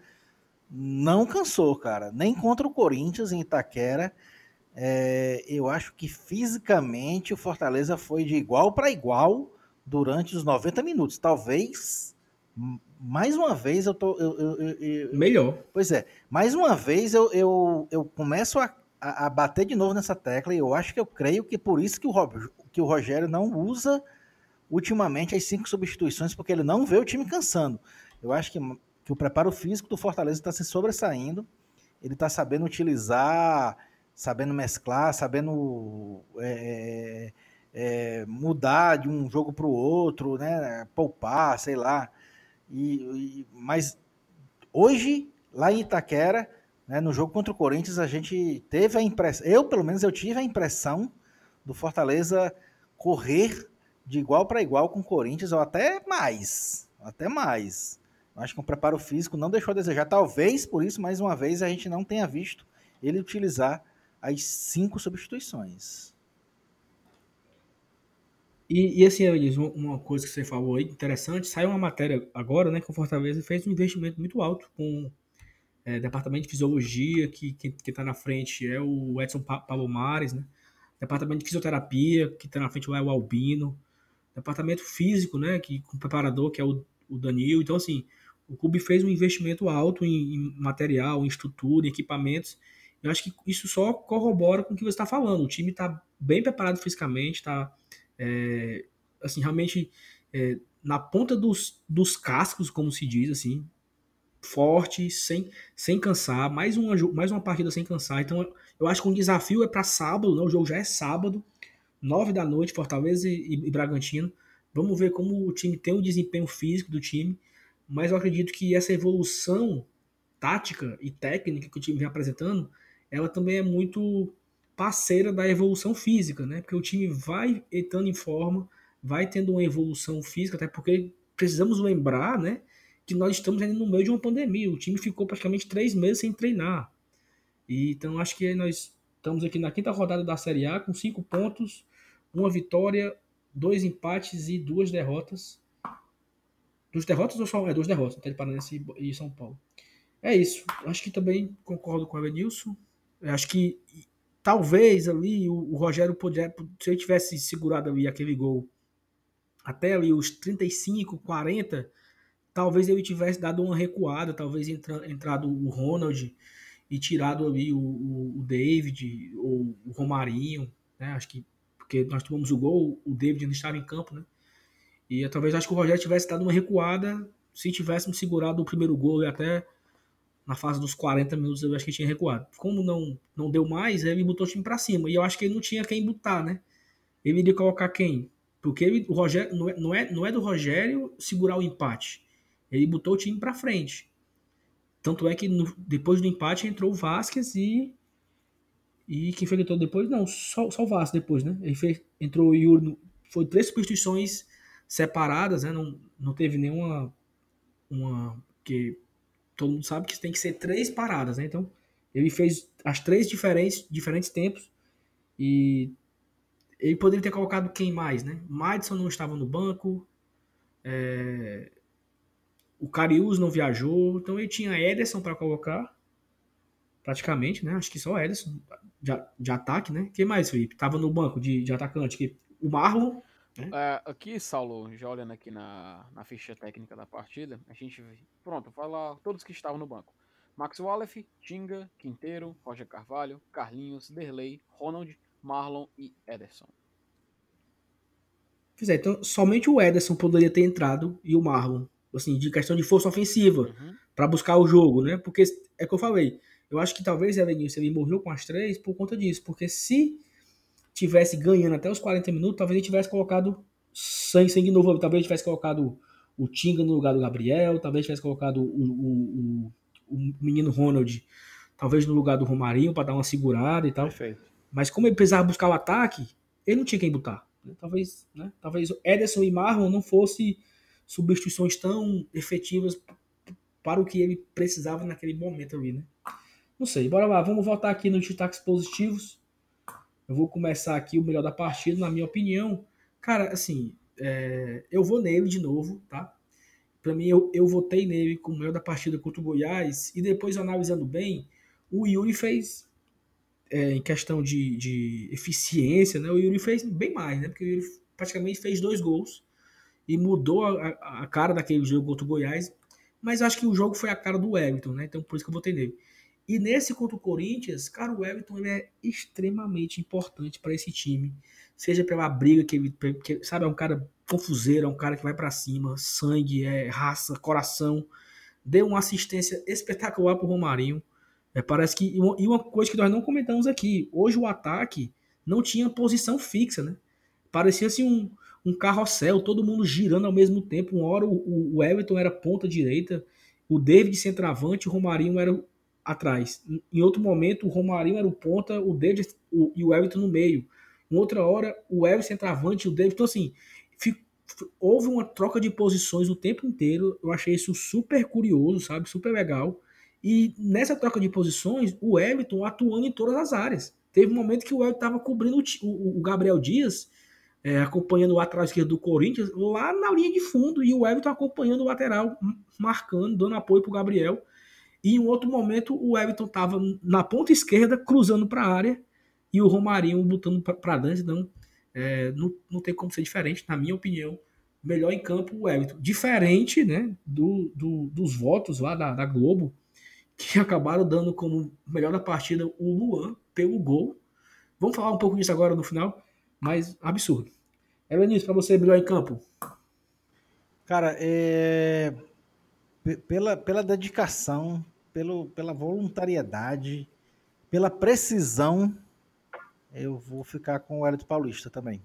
não cansou, cara. Nem contra o Corinthians em Itaquera. É, eu acho que fisicamente o Fortaleza foi de igual para igual durante os 90 minutos. Talvez, mais uma vez, eu tô. Eu, eu, eu, Melhor. Pois é, mais uma vez eu, eu, eu começo a, a, bater de novo nessa tecla e eu acho que eu creio que por isso que o, que o Rogério não usa ultimamente as cinco substituições, porque ele não vê o time cansando. Eu acho que, que o preparo físico do Fortaleza está se sobressaindo, ele está sabendo utilizar, sabendo mesclar, sabendo é, é, mudar de um jogo para o outro, né? poupar, sei lá. E, e, mas hoje, lá em Itaquera, né, no jogo contra o Corinthians, a gente teve a impressão, eu pelo menos eu tive a impressão do Fortaleza correr de igual para igual com o Corinthians, ou até mais. Até mais. Acho que o preparo físico não deixou a desejar. Talvez por isso, mais uma vez, a gente não tenha visto ele utilizar as cinco substituições. E, e assim, Elis, uma coisa que você falou aí, interessante, saiu uma matéria agora, né, que o Fortaleza fez um investimento muito alto com é, departamento de fisiologia, que quem está na frente é o Edson Palomares, né? Departamento de fisioterapia, que está na frente lá é o Albino. Departamento físico, né? Que, com preparador, que é o, o Danilo. Então, assim, o clube fez um investimento alto em, em material, em estrutura, em equipamentos. Eu acho que isso só corrobora com o que você está falando. O time está bem preparado fisicamente, está é, assim, realmente é, na ponta dos, dos cascos, como se diz, assim, forte, sem, sem cansar, mais uma, mais uma partida sem cansar. Então, eu acho que um desafio é para sábado, né? o jogo já é sábado, nove da noite, Fortaleza e, e, Bragantino. Vamos ver como o time tem o desempenho físico do time, mas eu acredito que essa evolução tática e técnica que o time vem apresentando, ela também é muito parceira da evolução física, né? Porque o time vai entrando em forma, vai tendo uma evolução física, até porque precisamos lembrar, né? que nós estamos ainda no meio de uma pandemia. O time ficou praticamente três meses sem treinar. E, então acho que nós estamos aqui na quinta rodada da Série A com cinco pontos, uma vitória, dois empates e duas derrotas. Duas derrotas ou só? É, duas derrotas, Atlético Paranaense e São Paulo. É isso. Acho que também concordo com o Evanilson. Acho que talvez ali o, o Rogério poderia, se ele tivesse segurado ali aquele gol até ali os 35, 40, talvez ele tivesse dado uma recuada, talvez entra, entrado o Ronald e tirado ali o, o, o David ou o Romarinho, né? Acho que porque nós tomamos o gol, o David ainda estava em campo, né? E talvez acho que o Rogério tivesse dado uma recuada, se tivéssemos segurado o primeiro gol e até na fase dos 40 minutos eu acho que tinha recuado. Como não não deu mais, ele botou o time para cima. E eu acho que ele não tinha quem botar, né? Ele iria colocar quem? Porque ele, o Rogério não é, não é, não é do Rogério segurar o empate ele botou o time para frente. Tanto é que no, depois do empate entrou o Vasquez e. E quem foi que entrou depois? Não, só, só o Vasquez depois, né? Ele fez, entrou o Yuri. Foi três substituições separadas, né? Não, não teve nenhuma. Uma. Que todo mundo sabe que tem que ser três paradas, né? Então, ele fez as três diferentes, diferentes tempos. E ele poderia ter colocado quem mais, né? Madison não estava no banco. É, o Carius não viajou, então ele tinha Ederson para colocar, praticamente, né? Acho que só Ederson de, de ataque, né? Quem mais, Felipe? Tava no banco de, de atacante. Que, o Marlon. Né? É, aqui, Saulo, já olhando aqui na, na ficha técnica da partida, a gente. Pronto, falar todos que estavam no banco. Max Wallace, Tinga, Quinteiro, Roger Carvalho, Carlinhos, Derley, Ronald, Marlon e Ederson. Pois é, então somente o Ederson poderia ter entrado e o Marlon assim, de questão de força ofensiva uhum. para buscar o jogo, né? Porque é que eu falei, eu acho que talvez Elenilson ele morreu com as três por conta disso, porque se tivesse ganhando até os 40 minutos, talvez ele tivesse colocado sangue, sangue novo, talvez ele tivesse colocado o Tinga no lugar do Gabriel, talvez tivesse colocado o, o, o, o menino Ronald, talvez no lugar do Romarinho para dar uma segurada e tal. Perfeito. Mas como ele precisava buscar o ataque, ele não tinha quem botar. Né? Talvez, né? Talvez Ederson e Marlon não fosse substituições tão efetivas para o que ele precisava naquele momento ali, né? Não sei, bora lá, vamos voltar aqui nos destaques positivos. Eu vou começar aqui o melhor da partida, na minha opinião. Cara, assim, é, eu vou nele de novo, tá? Para mim, eu, eu votei nele como o melhor da partida contra o Goiás. E depois, analisando bem, o Yuri fez, é, em questão de, de eficiência, né? O Yuri fez bem mais, né? Porque o Yuri praticamente fez dois gols e mudou a, a, cara daquele jogo contra o Goiás. Mas acho que o jogo foi a cara do Everton, né? Então por isso que eu votei nele. E nesse contra o Corinthians, cara, o Everton ele é extremamente importante para esse time. Seja pela briga que ele. Que, sabe, é um cara confuseiro, é um cara que vai para cima, sangue, é raça, coração. Deu uma assistência espetacular pro Romarinho. É, parece que. E uma coisa que nós não comentamos aqui: hoje o ataque não tinha posição fixa, né? Parecia assim um um carrossel, todo mundo girando ao mesmo tempo. Uma hora o, o Everton era ponta direita, o David centroavante, o Romarinho era atrás. Em outro momento, o Romarinho era o ponta, o David o, e o Everton no meio. Em outra hora, o Everton centroavante e o David. Então, assim, houve uma troca de posições o tempo inteiro. Eu achei isso super curioso, sabe? Super legal. E nessa troca de posições, o Everton atuando em todas as áreas. Teve um momento que o Everton estava cobrindo o, o Gabriel Dias é, acompanhando o atrás esquerdo do Corinthians, lá na linha de fundo, e o Everton acompanhando o lateral, marcando, dando apoio para o Gabriel. E em um outro momento, o Everton estava na ponta esquerda, cruzando para a área, e o Romarinho botando para dentro. Então, é, não, não tem como ser diferente, na minha opinião. Melhor em campo o Everton. Diferente né, do, do dos votos lá da, da Globo, que acabaram dando como melhor da partida o Luan pelo gol. Vamos falar um pouco disso agora no final, mas absurdo. Elenilson, para você, melhor em campo? Cara, é... pela, pela dedicação, pelo, pela voluntariedade, pela precisão, eu vou ficar com o Hélio Paulista também.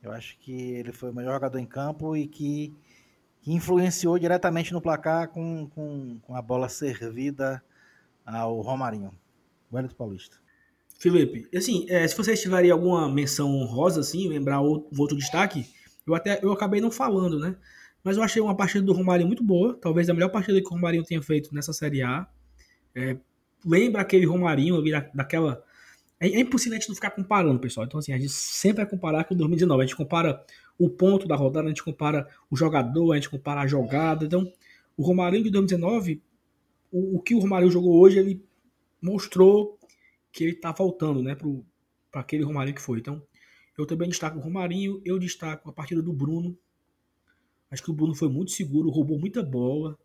Eu acho que ele foi o melhor jogador em campo e que que influenciou diretamente no placar com, com, com a bola servida ao Romarinho, o Wellington Paulista. Felipe, assim, é, se vocês tiverem alguma menção honrosa, assim, lembrar outro, outro destaque, eu até eu acabei não falando, né? Mas eu achei uma partida do Romarinho muito boa, talvez a melhor partida que o Romarinho tenha feito nessa Série A. É, lembra aquele Romarinho ali daquela é, é, impossível a gente não ficar comparando, pessoal. Então, assim, a gente sempre vai comparar com 2019. A gente compara o ponto da rodada, a gente compara o jogador, a gente compara a jogada. Então, o Romarinho de 2019, o, o que o Romarinho jogou hoje, ele mostrou que ele tá voltando, né, para aquele Romarinho que foi. Então, eu também destaco o Romarinho, eu destaco a partida do Bruno. Acho que o Bruno foi muito seguro, roubou muita bola.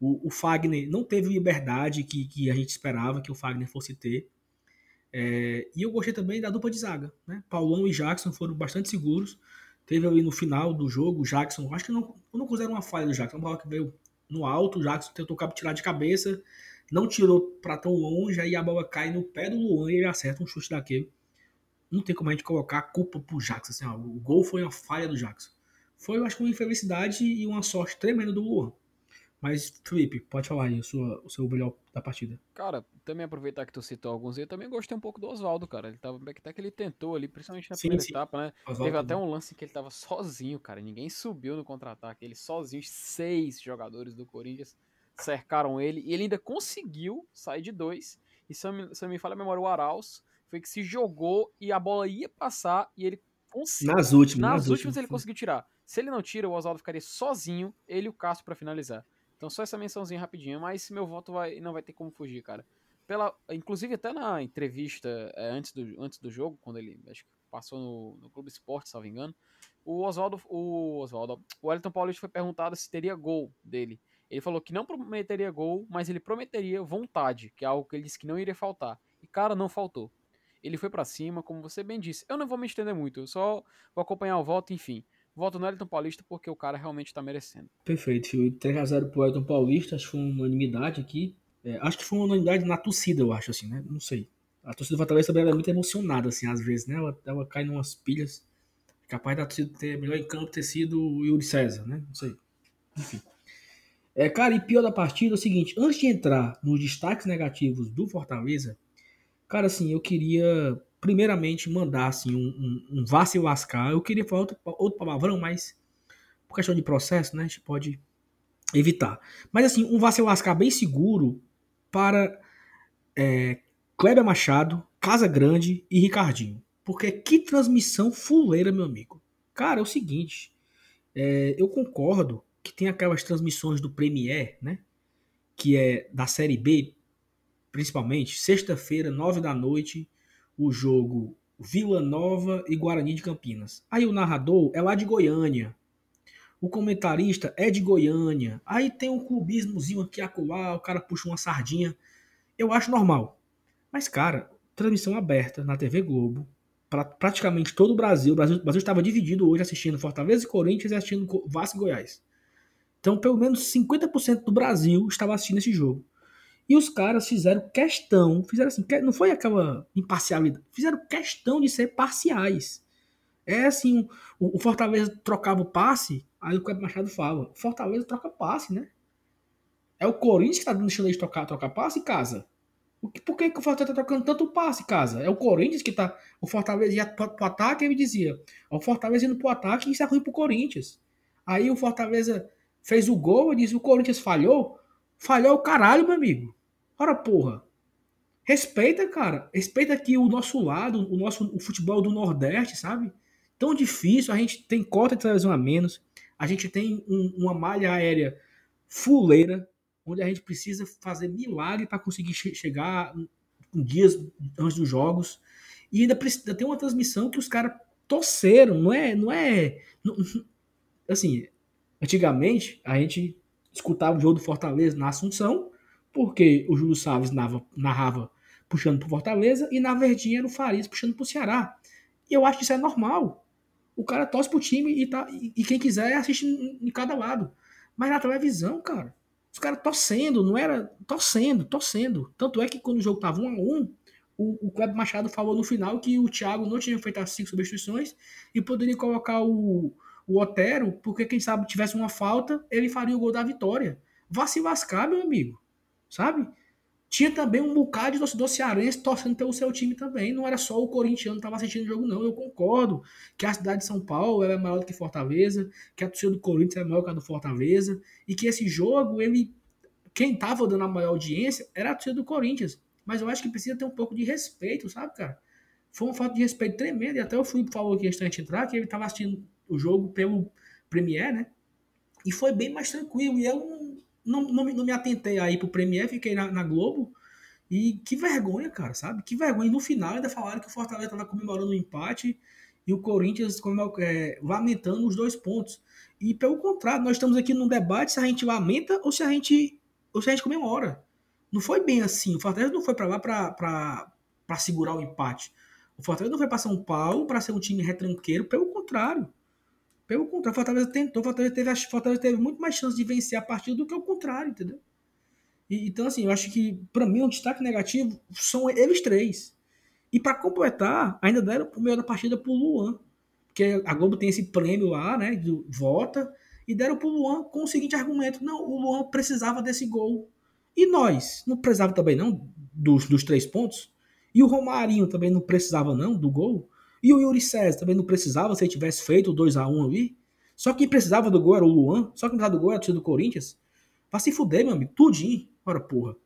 O, o Fagner não teve liberdade que, que a gente esperava que o Fagner fosse ter. É, e eu gostei também da dupla de zaga. Né? Paulão e Jackson foram bastante seguros. Teve ali no final do jogo, o Jackson, acho que não, não considero uma falha do Jackson, uma bola que veio no alto, o Jackson tentou tirar de cabeça, não tirou para tão longe, aí a bola cai no pé do Luan e ele acerta um chute daquele. Não tem como a gente colocar a culpa pro Jackson. Assim, ó, o gol foi uma falha do Jackson. Foi, eu acho, uma infelicidade e uma sorte tremenda do Luan. Mas, Felipe, pode falar aí o seu, o seu melhor da partida. Cara, também aproveitar que tu citou alguns, eu também gostei um pouco do Oswaldo, cara. Ele tava até que ele tentou ali, principalmente na sim, primeira sim. etapa, né? Osvaldo Teve até um lance que ele tava sozinho, cara. Ninguém subiu no contra-ataque. Ele sozinho, seis jogadores do Corinthians cercaram ele e ele ainda conseguiu sair de dois. E se eu me, se eu me fala a memória, o Arauz foi que se jogou e a bola ia passar e ele conseguiu. Nas últimas. Nas, nas últimas, ele conseguiu tirar. Se ele não tira, o Oswaldo ficaria sozinho, ele e o Cássio para finalizar. Então só essa mençãozinha rapidinho, mas meu voto vai, não vai ter como fugir, cara. Pela, inclusive até na entrevista é, antes, do, antes do jogo, quando ele acho que passou no, no Clube Esporte, se não me engano, o Oswaldo, o Oswaldo, o Wellington Paulista foi perguntado se teria gol dele. Ele falou que não prometeria gol, mas ele prometeria vontade, que é algo que ele disse que não iria faltar. E cara, não faltou. Ele foi para cima, como você bem disse. Eu não vou me estender muito, eu só vou acompanhar o voto, enfim. Voto no Elton Paulista porque o cara realmente tá merecendo. Perfeito, 3x0 pro Elton Paulista, acho que foi uma unanimidade aqui. É, acho que foi uma unanimidade na torcida, eu acho, assim, né? Não sei. A torcida do Fortaleza também é muito emocionada, assim, às vezes, né? Ela, ela cai umas pilhas. Capaz da torcida ter melhor em campo ter sido o Yuri César, né? Não sei. Enfim. É, cara, e pior da partida é o seguinte: antes de entrar nos destaques negativos do Fortaleza, cara, assim, eu queria primeiramente mandar assim, um, um, um vá se lascar. Eu queria falar outro, outro palavrão, mas por questão de processo, né, a gente pode evitar. Mas assim, um vá se lascar bem seguro para é, Kleber Machado, Casa Grande e Ricardinho. Porque que transmissão fuleira, meu amigo. Cara, é o seguinte, é, eu concordo que tem aquelas transmissões do Premier, né? Que é da Série B, principalmente, sexta-feira, nove da noite, o jogo Vila Nova e Guarani de Campinas. Aí o narrador é lá de Goiânia. O comentarista é de Goiânia. Aí tem um clubismozinho aqui acolá, o cara puxa uma sardinha. Eu acho normal. Mas, cara, transmissão aberta na TV Globo, para praticamente todo o Brasil. O Brasil, o Brasil estava dividido hoje assistindo Fortaleza e Corinthians e assistindo Vasco e Goiás. Então, pelo menos 50% do Brasil estava assistindo esse jogo. E os caras fizeram questão, fizeram assim, não foi aquela imparcialidade, fizeram questão de ser parciais. É assim, o, o Fortaleza trocava o passe, aí o Cleber Machado fala, Fortaleza troca passe, né? É o Corinthians que está deixando eles trocar, trocar passe, casa. Por que, que o Fortaleza está trocando tanto passe, casa? É o Corinthians que está. O Fortaleza ia para o ataque, ele dizia. O Fortaleza indo para o ataque e isso é ruim para o Corinthians. Aí o Fortaleza fez o gol e disse: o Corinthians falhou. Falhou o caralho, meu amigo. Ora, porra. Respeita, cara. Respeita aqui o nosso lado, o nosso o futebol do Nordeste, sabe? Tão difícil, a gente tem cota de televisão a menos, a gente tem um, uma malha aérea fuleira, onde a gente precisa fazer milagre para conseguir che chegar dias antes dos jogos. E ainda precisa ter uma transmissão que os caras torceram, não é, não é, não, assim, antigamente a gente escutava o jogo do Fortaleza na Assunção, porque o Júlio Salles narrava, narrava puxando pro Fortaleza e na Verdinha era o Farias puxando pro Ceará. E eu acho que isso é normal. O cara torce pro time e, tá, e, e quem quiser assiste em, em, cada lado. Mas na televisão, cara, os caras torcendo, não era torcendo, torcendo. Tanto é que quando o jogo tava 1 a 1 o, o Kleber Machado falou no final que o Thiago não tinha feito as cinco substituições e poderia colocar o, o Otero, porque quem sabe tivesse uma falta, ele faria o gol da vitória. Vá se lascar, meu amigo. Sabe? Tinha também um bocado de torcedor cearense torcendo pelo seu time também. Não era só o corintiano que estava assistindo o jogo, não. Eu concordo que a cidade de São Paulo é maior do que Fortaleza, que a torcida do Corinthians é maior que a do Fortaleza, e que esse jogo, ele. Quem estava dando a maior audiência era a torcida do Corinthians. Mas eu acho que precisa ter um pouco de respeito, sabe, cara? Foi uma falta de respeito tremenda. E até o Felipe falou aqui antes de entrar que ele estava assistindo o jogo pelo Premiere, né? E foi bem mais tranquilo. E eu não, não, não me atentei aí pro Premier, fiquei na, na, Globo. E que vergonha, cara, sabe? Que vergonha. E no final ainda falaram que o Fortaleza tava comemorando o um empate e o Corinthians é, lamentando os dois pontos. E pelo contrário, nós estamos aqui num debate se a gente lamenta ou se a gente, ou se a gente comemora. Não foi bem assim. O Fortaleza não foi para lá para segurar o empate. O Fortaleza não foi para São Paulo para ser um time retranqueiro, pelo contrário. Pelo contrário, Fortaleza tentou, Fortaleza teve, Fortaleza teve muito mais chance de vencer a partida do que o contrário, entendeu? E, então, assim, eu acho que, para mim, um destaque negativo são eles três. E para completar, ainda deram o meio da partida pro Luan. Porque a Globo tem esse prêmio lá, né? Do vota. E deram pro Luan com o seguinte argumento: não, o Luan precisava desse gol. E nós? Não precisava também, não, dos, dos três pontos? E o Romarinho também não precisava, não, do gol? E o Yuri César também não precisava se ele tivesse feito o 2x1 ali. Só quem precisava do gol era o Luan. Só quem precisava do gol era o do Corinthians. Pra se fuder, meu amigo. Tudinho. Ora, porra.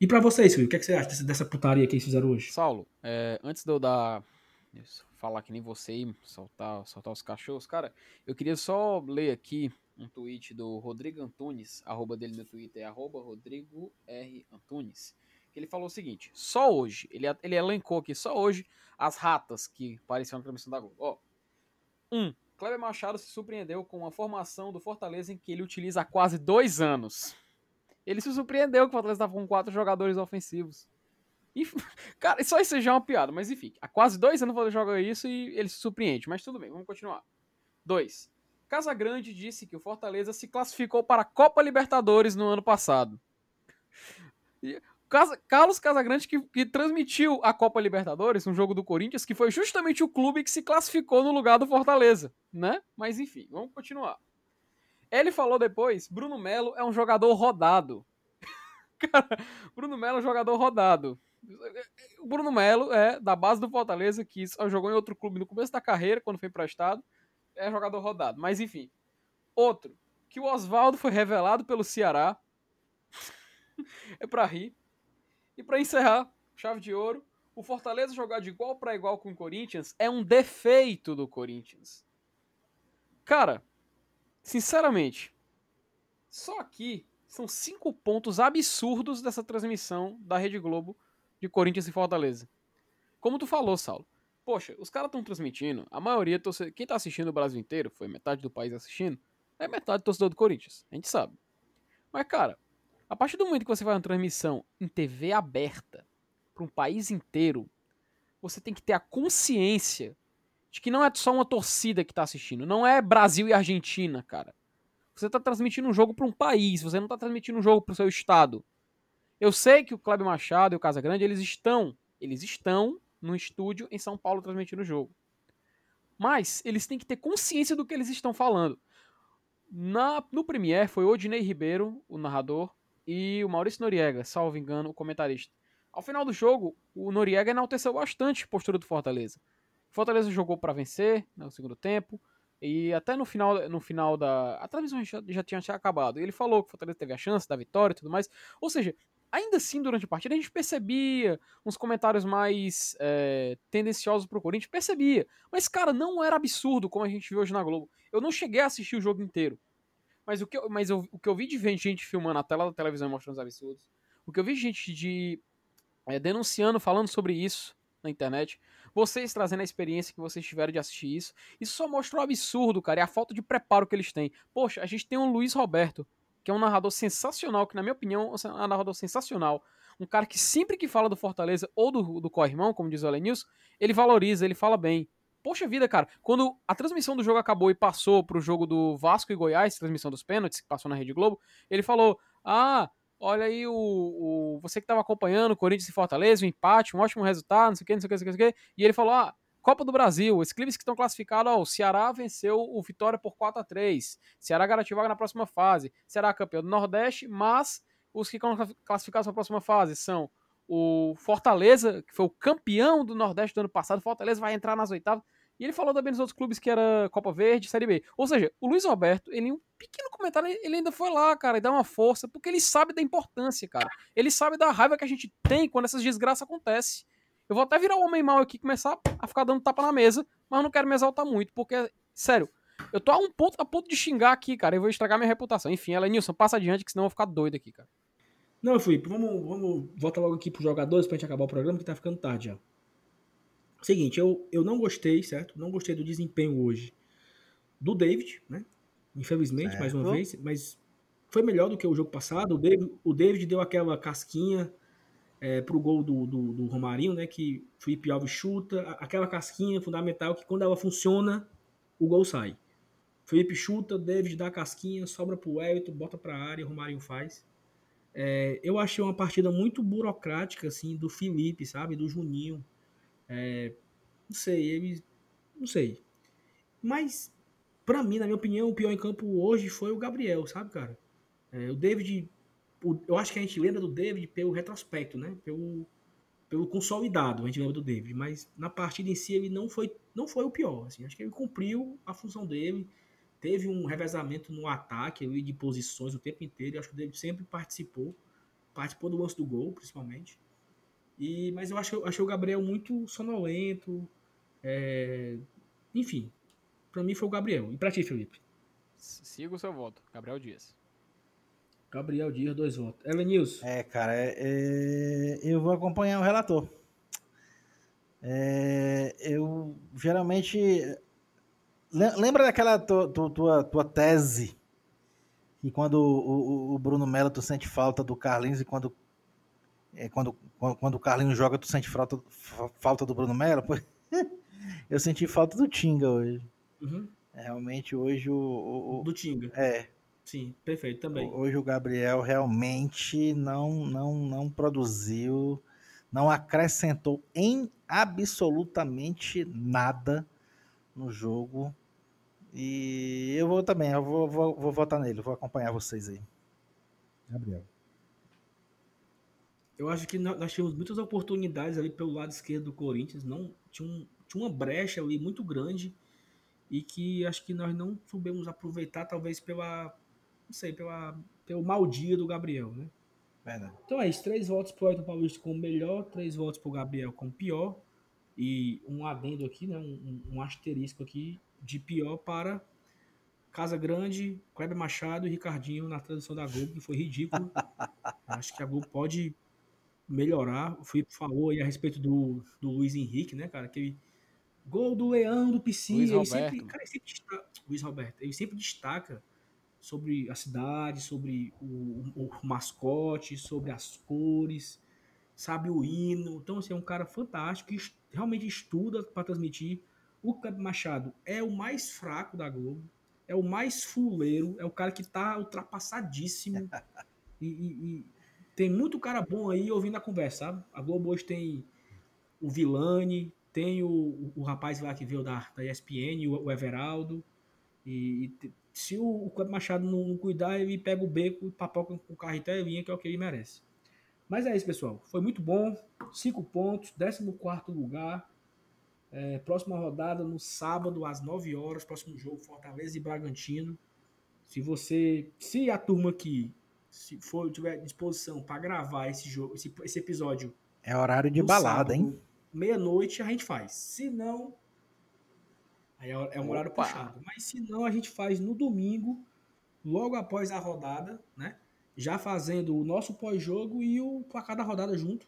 E pra vocês, Felipe, o que, é que você acha dessa, dessa, putaria que eles fizeram hoje? Saulo, é, antes de eu dar. Falar que nem você e soltar, soltar os cachorros, cara, eu queria só ler aqui um tweet do Rodrigo Antunes, arroba dele no Twitter é arroba Rodrigo R. Antunes ele falou o seguinte: só hoje, ele, ele elencou aqui só hoje as ratas que apareceram na transmissão da Globo. Ó, um, Kleber Machado se surpreendeu com a formação do Fortaleza em que ele utiliza há quase dois anos. Ele se surpreendeu que o Fortaleza estava com quatro jogadores ofensivos. E, cara, só isso já é uma piada, mas enfim. Há quase dois anos o Fortaleza joga isso e ele se surpreende. Mas tudo bem, vamos continuar. Dois. Casa Grande disse que o Fortaleza se classificou para a Copa Libertadores no ano passado. Carlos Casagrande que, que, transmitiu a Copa Libertadores, um jogo do Corinthians, que foi justamente o clube que se classificou no lugar do Fortaleza, né? Mas enfim, vamos continuar. Ele falou depois, Bruno Melo é um jogador rodado. Cara, Bruno Melo é um jogador rodado. O Bruno Melo é da base do Fortaleza, que jogou em outro clube no começo da carreira, quando foi emprestado. É jogador rodado. Mas enfim. Outro, que o Oswaldo foi revelado pelo Ceará. é pra rir. E para encerrar, chave de ouro, o Fortaleza jogar de igual para igual com o Corinthians é um defeito do Corinthians. Cara, sinceramente, só aqui são cinco pontos absurdos dessa transmissão da Rede Globo de Corinthians e Fortaleza. Como tu falou, Saulo. Poxa, os caras estão transmitindo, a maioria, quem tá assistindo o Brasil inteiro, foi metade do país assistindo, é metade do torcedor do Corinthians, a gente sabe. Mas, cara, a partir do momento que você faz uma transmissão em TV aberta para um país inteiro, você tem que ter a consciência de que não é só uma torcida que está assistindo, não é Brasil e Argentina, cara. Você está transmitindo um jogo para um país, você não está transmitindo um jogo para o seu estado. Eu sei que o Kleber Machado e o Casagrande, eles estão, eles estão no estúdio em São Paulo transmitindo o jogo. Mas eles têm que ter consciência do que eles estão falando. Na, no Premiere foi Odinei Ribeiro, o narrador, e o Maurício Noriega, salvo engano, o comentarista. Ao final do jogo, o Noriega enalteceu bastante a postura do Fortaleza. O Fortaleza jogou para vencer no segundo tempo, e até no final, no final da. A transmissão já, já tinha acabado. E ele falou que o Fortaleza teve a chance da vitória e tudo mais. Ou seja, ainda assim, durante a partida, a gente percebia uns comentários mais é, tendenciosos pro Corinthians. Percebia. Mas, cara, não era absurdo como a gente viu hoje na Globo. Eu não cheguei a assistir o jogo inteiro. Mas o que eu, mas eu, o que eu vi de gente filmando a tela da televisão e mostrando os absurdos, o que eu vi de gente de é, denunciando, falando sobre isso na internet, vocês trazendo a experiência que vocês tiveram de assistir isso, isso só mostra o absurdo, cara, e a falta de preparo que eles têm. Poxa, a gente tem um Luiz Roberto, que é um narrador sensacional, que na minha opinião é um narrador sensacional. Um cara que sempre que fala do Fortaleza ou do, do Corrimão, como diz o Elenils, ele valoriza, ele fala bem. Poxa vida, cara, quando a transmissão do jogo acabou e passou pro jogo do Vasco e Goiás, transmissão dos pênaltis, que passou na Rede Globo, ele falou: Ah, olha aí o, o você que estava acompanhando Corinthians e Fortaleza, o um empate, um ótimo resultado, não sei o que, não sei o que, não sei o que, e ele falou: Ah, Copa do Brasil, os clubes que estão classificados, ó, o Ceará venceu o Vitória por 4 a 3 Ceará garantiu vaga na próxima fase. Ceará campeão do Nordeste, mas os que estão classificados para a próxima fase são o Fortaleza, que foi o campeão do Nordeste do ano passado. Fortaleza vai entrar nas oitavas. E ele falou também nos outros clubes que era Copa Verde, Série B. Ou seja, o Luiz Roberto, ele em um pequeno comentário, ele ainda foi lá, cara, e dá uma força, porque ele sabe da importância, cara. Ele sabe da raiva que a gente tem quando essas desgraças acontecem. Eu vou até virar o homem mal aqui e começar a ficar dando tapa na mesa, mas não quero me exaltar muito, porque, sério, eu tô a um ponto, a ponto de xingar aqui, cara, eu vou estragar minha reputação. Enfim, ela, Nilson, passa adiante, que senão eu vou ficar doido aqui, cara. Não, Felipe, vamos, vamos voltar logo aqui pros jogadores pra gente acabar o programa, que tá ficando tarde já. Seguinte, eu, eu não gostei, certo? Não gostei do desempenho hoje do David, né? Infelizmente, mais uma vez, mas foi melhor do que o jogo passado. O David, o David deu aquela casquinha é, pro gol do, do, do, Romarinho, né? Que Felipe Alves chuta, aquela casquinha fundamental que quando ela funciona, o gol sai. Felipe chuta, David dá a casquinha, sobra pro Everton, bota pra área, o Romarinho faz. É, eu achei uma partida muito burocrática, assim, do Felipe, sabe? Do Juninho. É, não sei, ele. Não sei. Mas, para mim, na minha opinião, o pior em campo hoje foi o Gabriel, sabe, cara? É, o David. O, eu acho que a gente lembra do David pelo retrospecto, né? Pelo, pelo consolidado, a gente lembra do David. Mas na partida em si, ele não foi, não foi o pior. Assim, acho que ele cumpriu a função dele teve um revezamento no ataque ali, de posições o tempo inteiro. Eu acho que o David sempre participou. Participou do lance do gol, principalmente. E, mas eu acho, achei o Gabriel muito sonolento. É, enfim, para mim foi o Gabriel. E pra ti, Felipe? Siga o seu voto, Gabriel Dias. Gabriel Dias, dois votos. Ellen News. É, cara, é, é, eu vou acompanhar o relator. É, eu geralmente Lembra daquela tua, tua, tua tese? E quando o, o, Bruno Melo, tu sente falta do Carlinhos e quando, é, quando, quando o Carlinhos joga, tu sente falta, falta do Bruno Melo? Eu senti falta do Tinga hoje. Uhum. É, realmente hoje o, o, Do Tinga. É. Sim, perfeito também. Hoje o Gabriel realmente não, não, não produziu, não acrescentou em absolutamente nada no jogo e eu vou também, eu vou, vou, vou votar nele, vou acompanhar vocês aí. Gabriel. Eu acho que nós tivemos muitas oportunidades ali pelo lado esquerdo do Corinthians, não tinha, um, tinha uma brecha ali muito grande e que acho que nós não soubemos aproveitar, talvez pela, não sei, pela, pelo mau dia do Gabriel, né? Verdade. Então é isso, três votos pro Ayrton Paulista como melhor, três votos pro Gabriel como pior e um adendo aqui, né, um, um asterisco aqui de pior para Casa Grande, Kleber Machado e Ricardinho na tradução da Globo, que foi ridículo. Acho que a Globo pode melhorar. O Felipe falou aí a respeito do, do Luiz Henrique, né, cara? Aquele gol do Leão, do Piscina. Luiz ele sempre, cara, ele sempre destaca, Luiz Roberto, ele sempre destaca sobre a cidade, sobre o, o, o mascote, sobre as cores, sabe o hino. Então, assim, é um cara fantástico que realmente estuda para transmitir o Kleber Machado é o mais fraco da Globo, é o mais fuleiro, é o cara que tá ultrapassadíssimo. e, e, e, tem muito cara bom aí ouvindo a conversa, sabe? A Globo hoje tem o Vilani, tem o, o, rapaz lá que veio da, da ESPN, o, o Everaldo. E, e, se o, o Machado não, não, cuidar, ele pega o beco e papoca com o carro até linha, que é o que ele merece. Mas é isso, pessoal. Foi muito bom. Cinco pontos, 14 lugar. É, próxima rodada no sábado, às 9 horas, próximo jogo, Fortaleza e Bragantino. Se você. Se a turma aqui se for tiver disposição para gravar esse jogo, esse, esse episódio. É horário de balada, sábado, hein? Meia-noite a gente faz. Se não. Aí é, é um horário puxado. Mas se não, a gente faz no domingo, logo após a rodada, né? Já fazendo o nosso pós-jogo e o placar da rodada junto.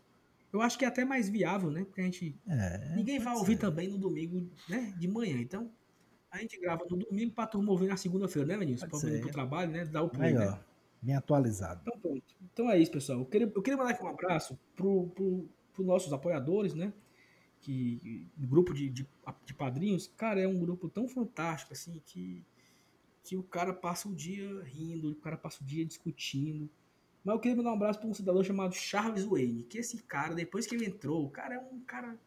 Eu acho que é até mais viável, né? Porque a gente. É, Ninguém vai ouvir ser. também no domingo, né? De manhã. Então, a gente grava no domingo pra turma ouvir na segunda-feira, né, vir ser. pro trabalho, né? Dar o play, Aí, né? bem atualizado. Então pronto. Então é isso, pessoal. Eu queria, eu queria mandar aqui um abraço pro, pro, pro nossos apoiadores, né? Que o grupo de, de, de padrinhos, cara, é um grupo tão fantástico, assim, que, que o cara passa o dia rindo, o cara passa o dia discutindo. Mas eu queria mandar um abraço para um cidadão chamado Charles Wayne, que esse cara, depois que ele entrou, o cara é um cara,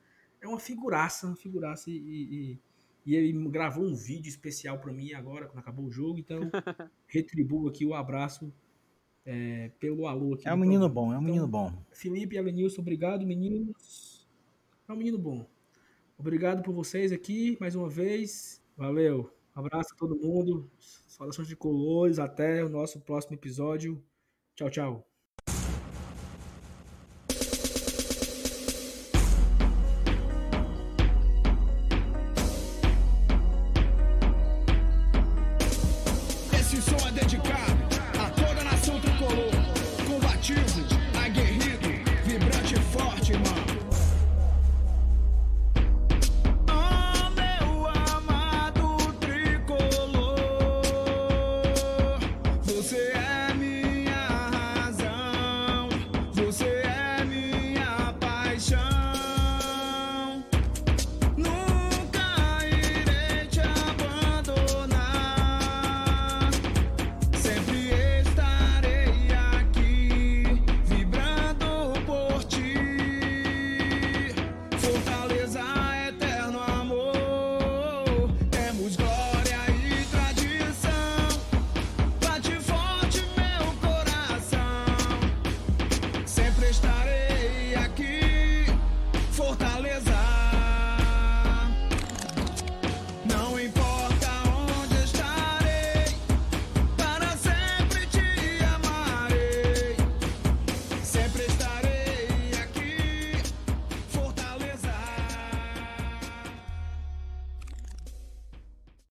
é uma figuraça, uma figuraça, e, e, e ele gravou um vídeo especial para mim agora, quando acabou o jogo, então retribuo aqui o abraço é, pelo alô aqui. É um no menino programa. bom, é um Então, menino bom. Felipe e Alenilson, obrigado, meninos. É um menino bom. Obrigado por vocês aqui, mais uma vez. Valeu. Abraço a todo mundo. Saudações de colores. Até o nosso próximo episódio. Tchau, tchau.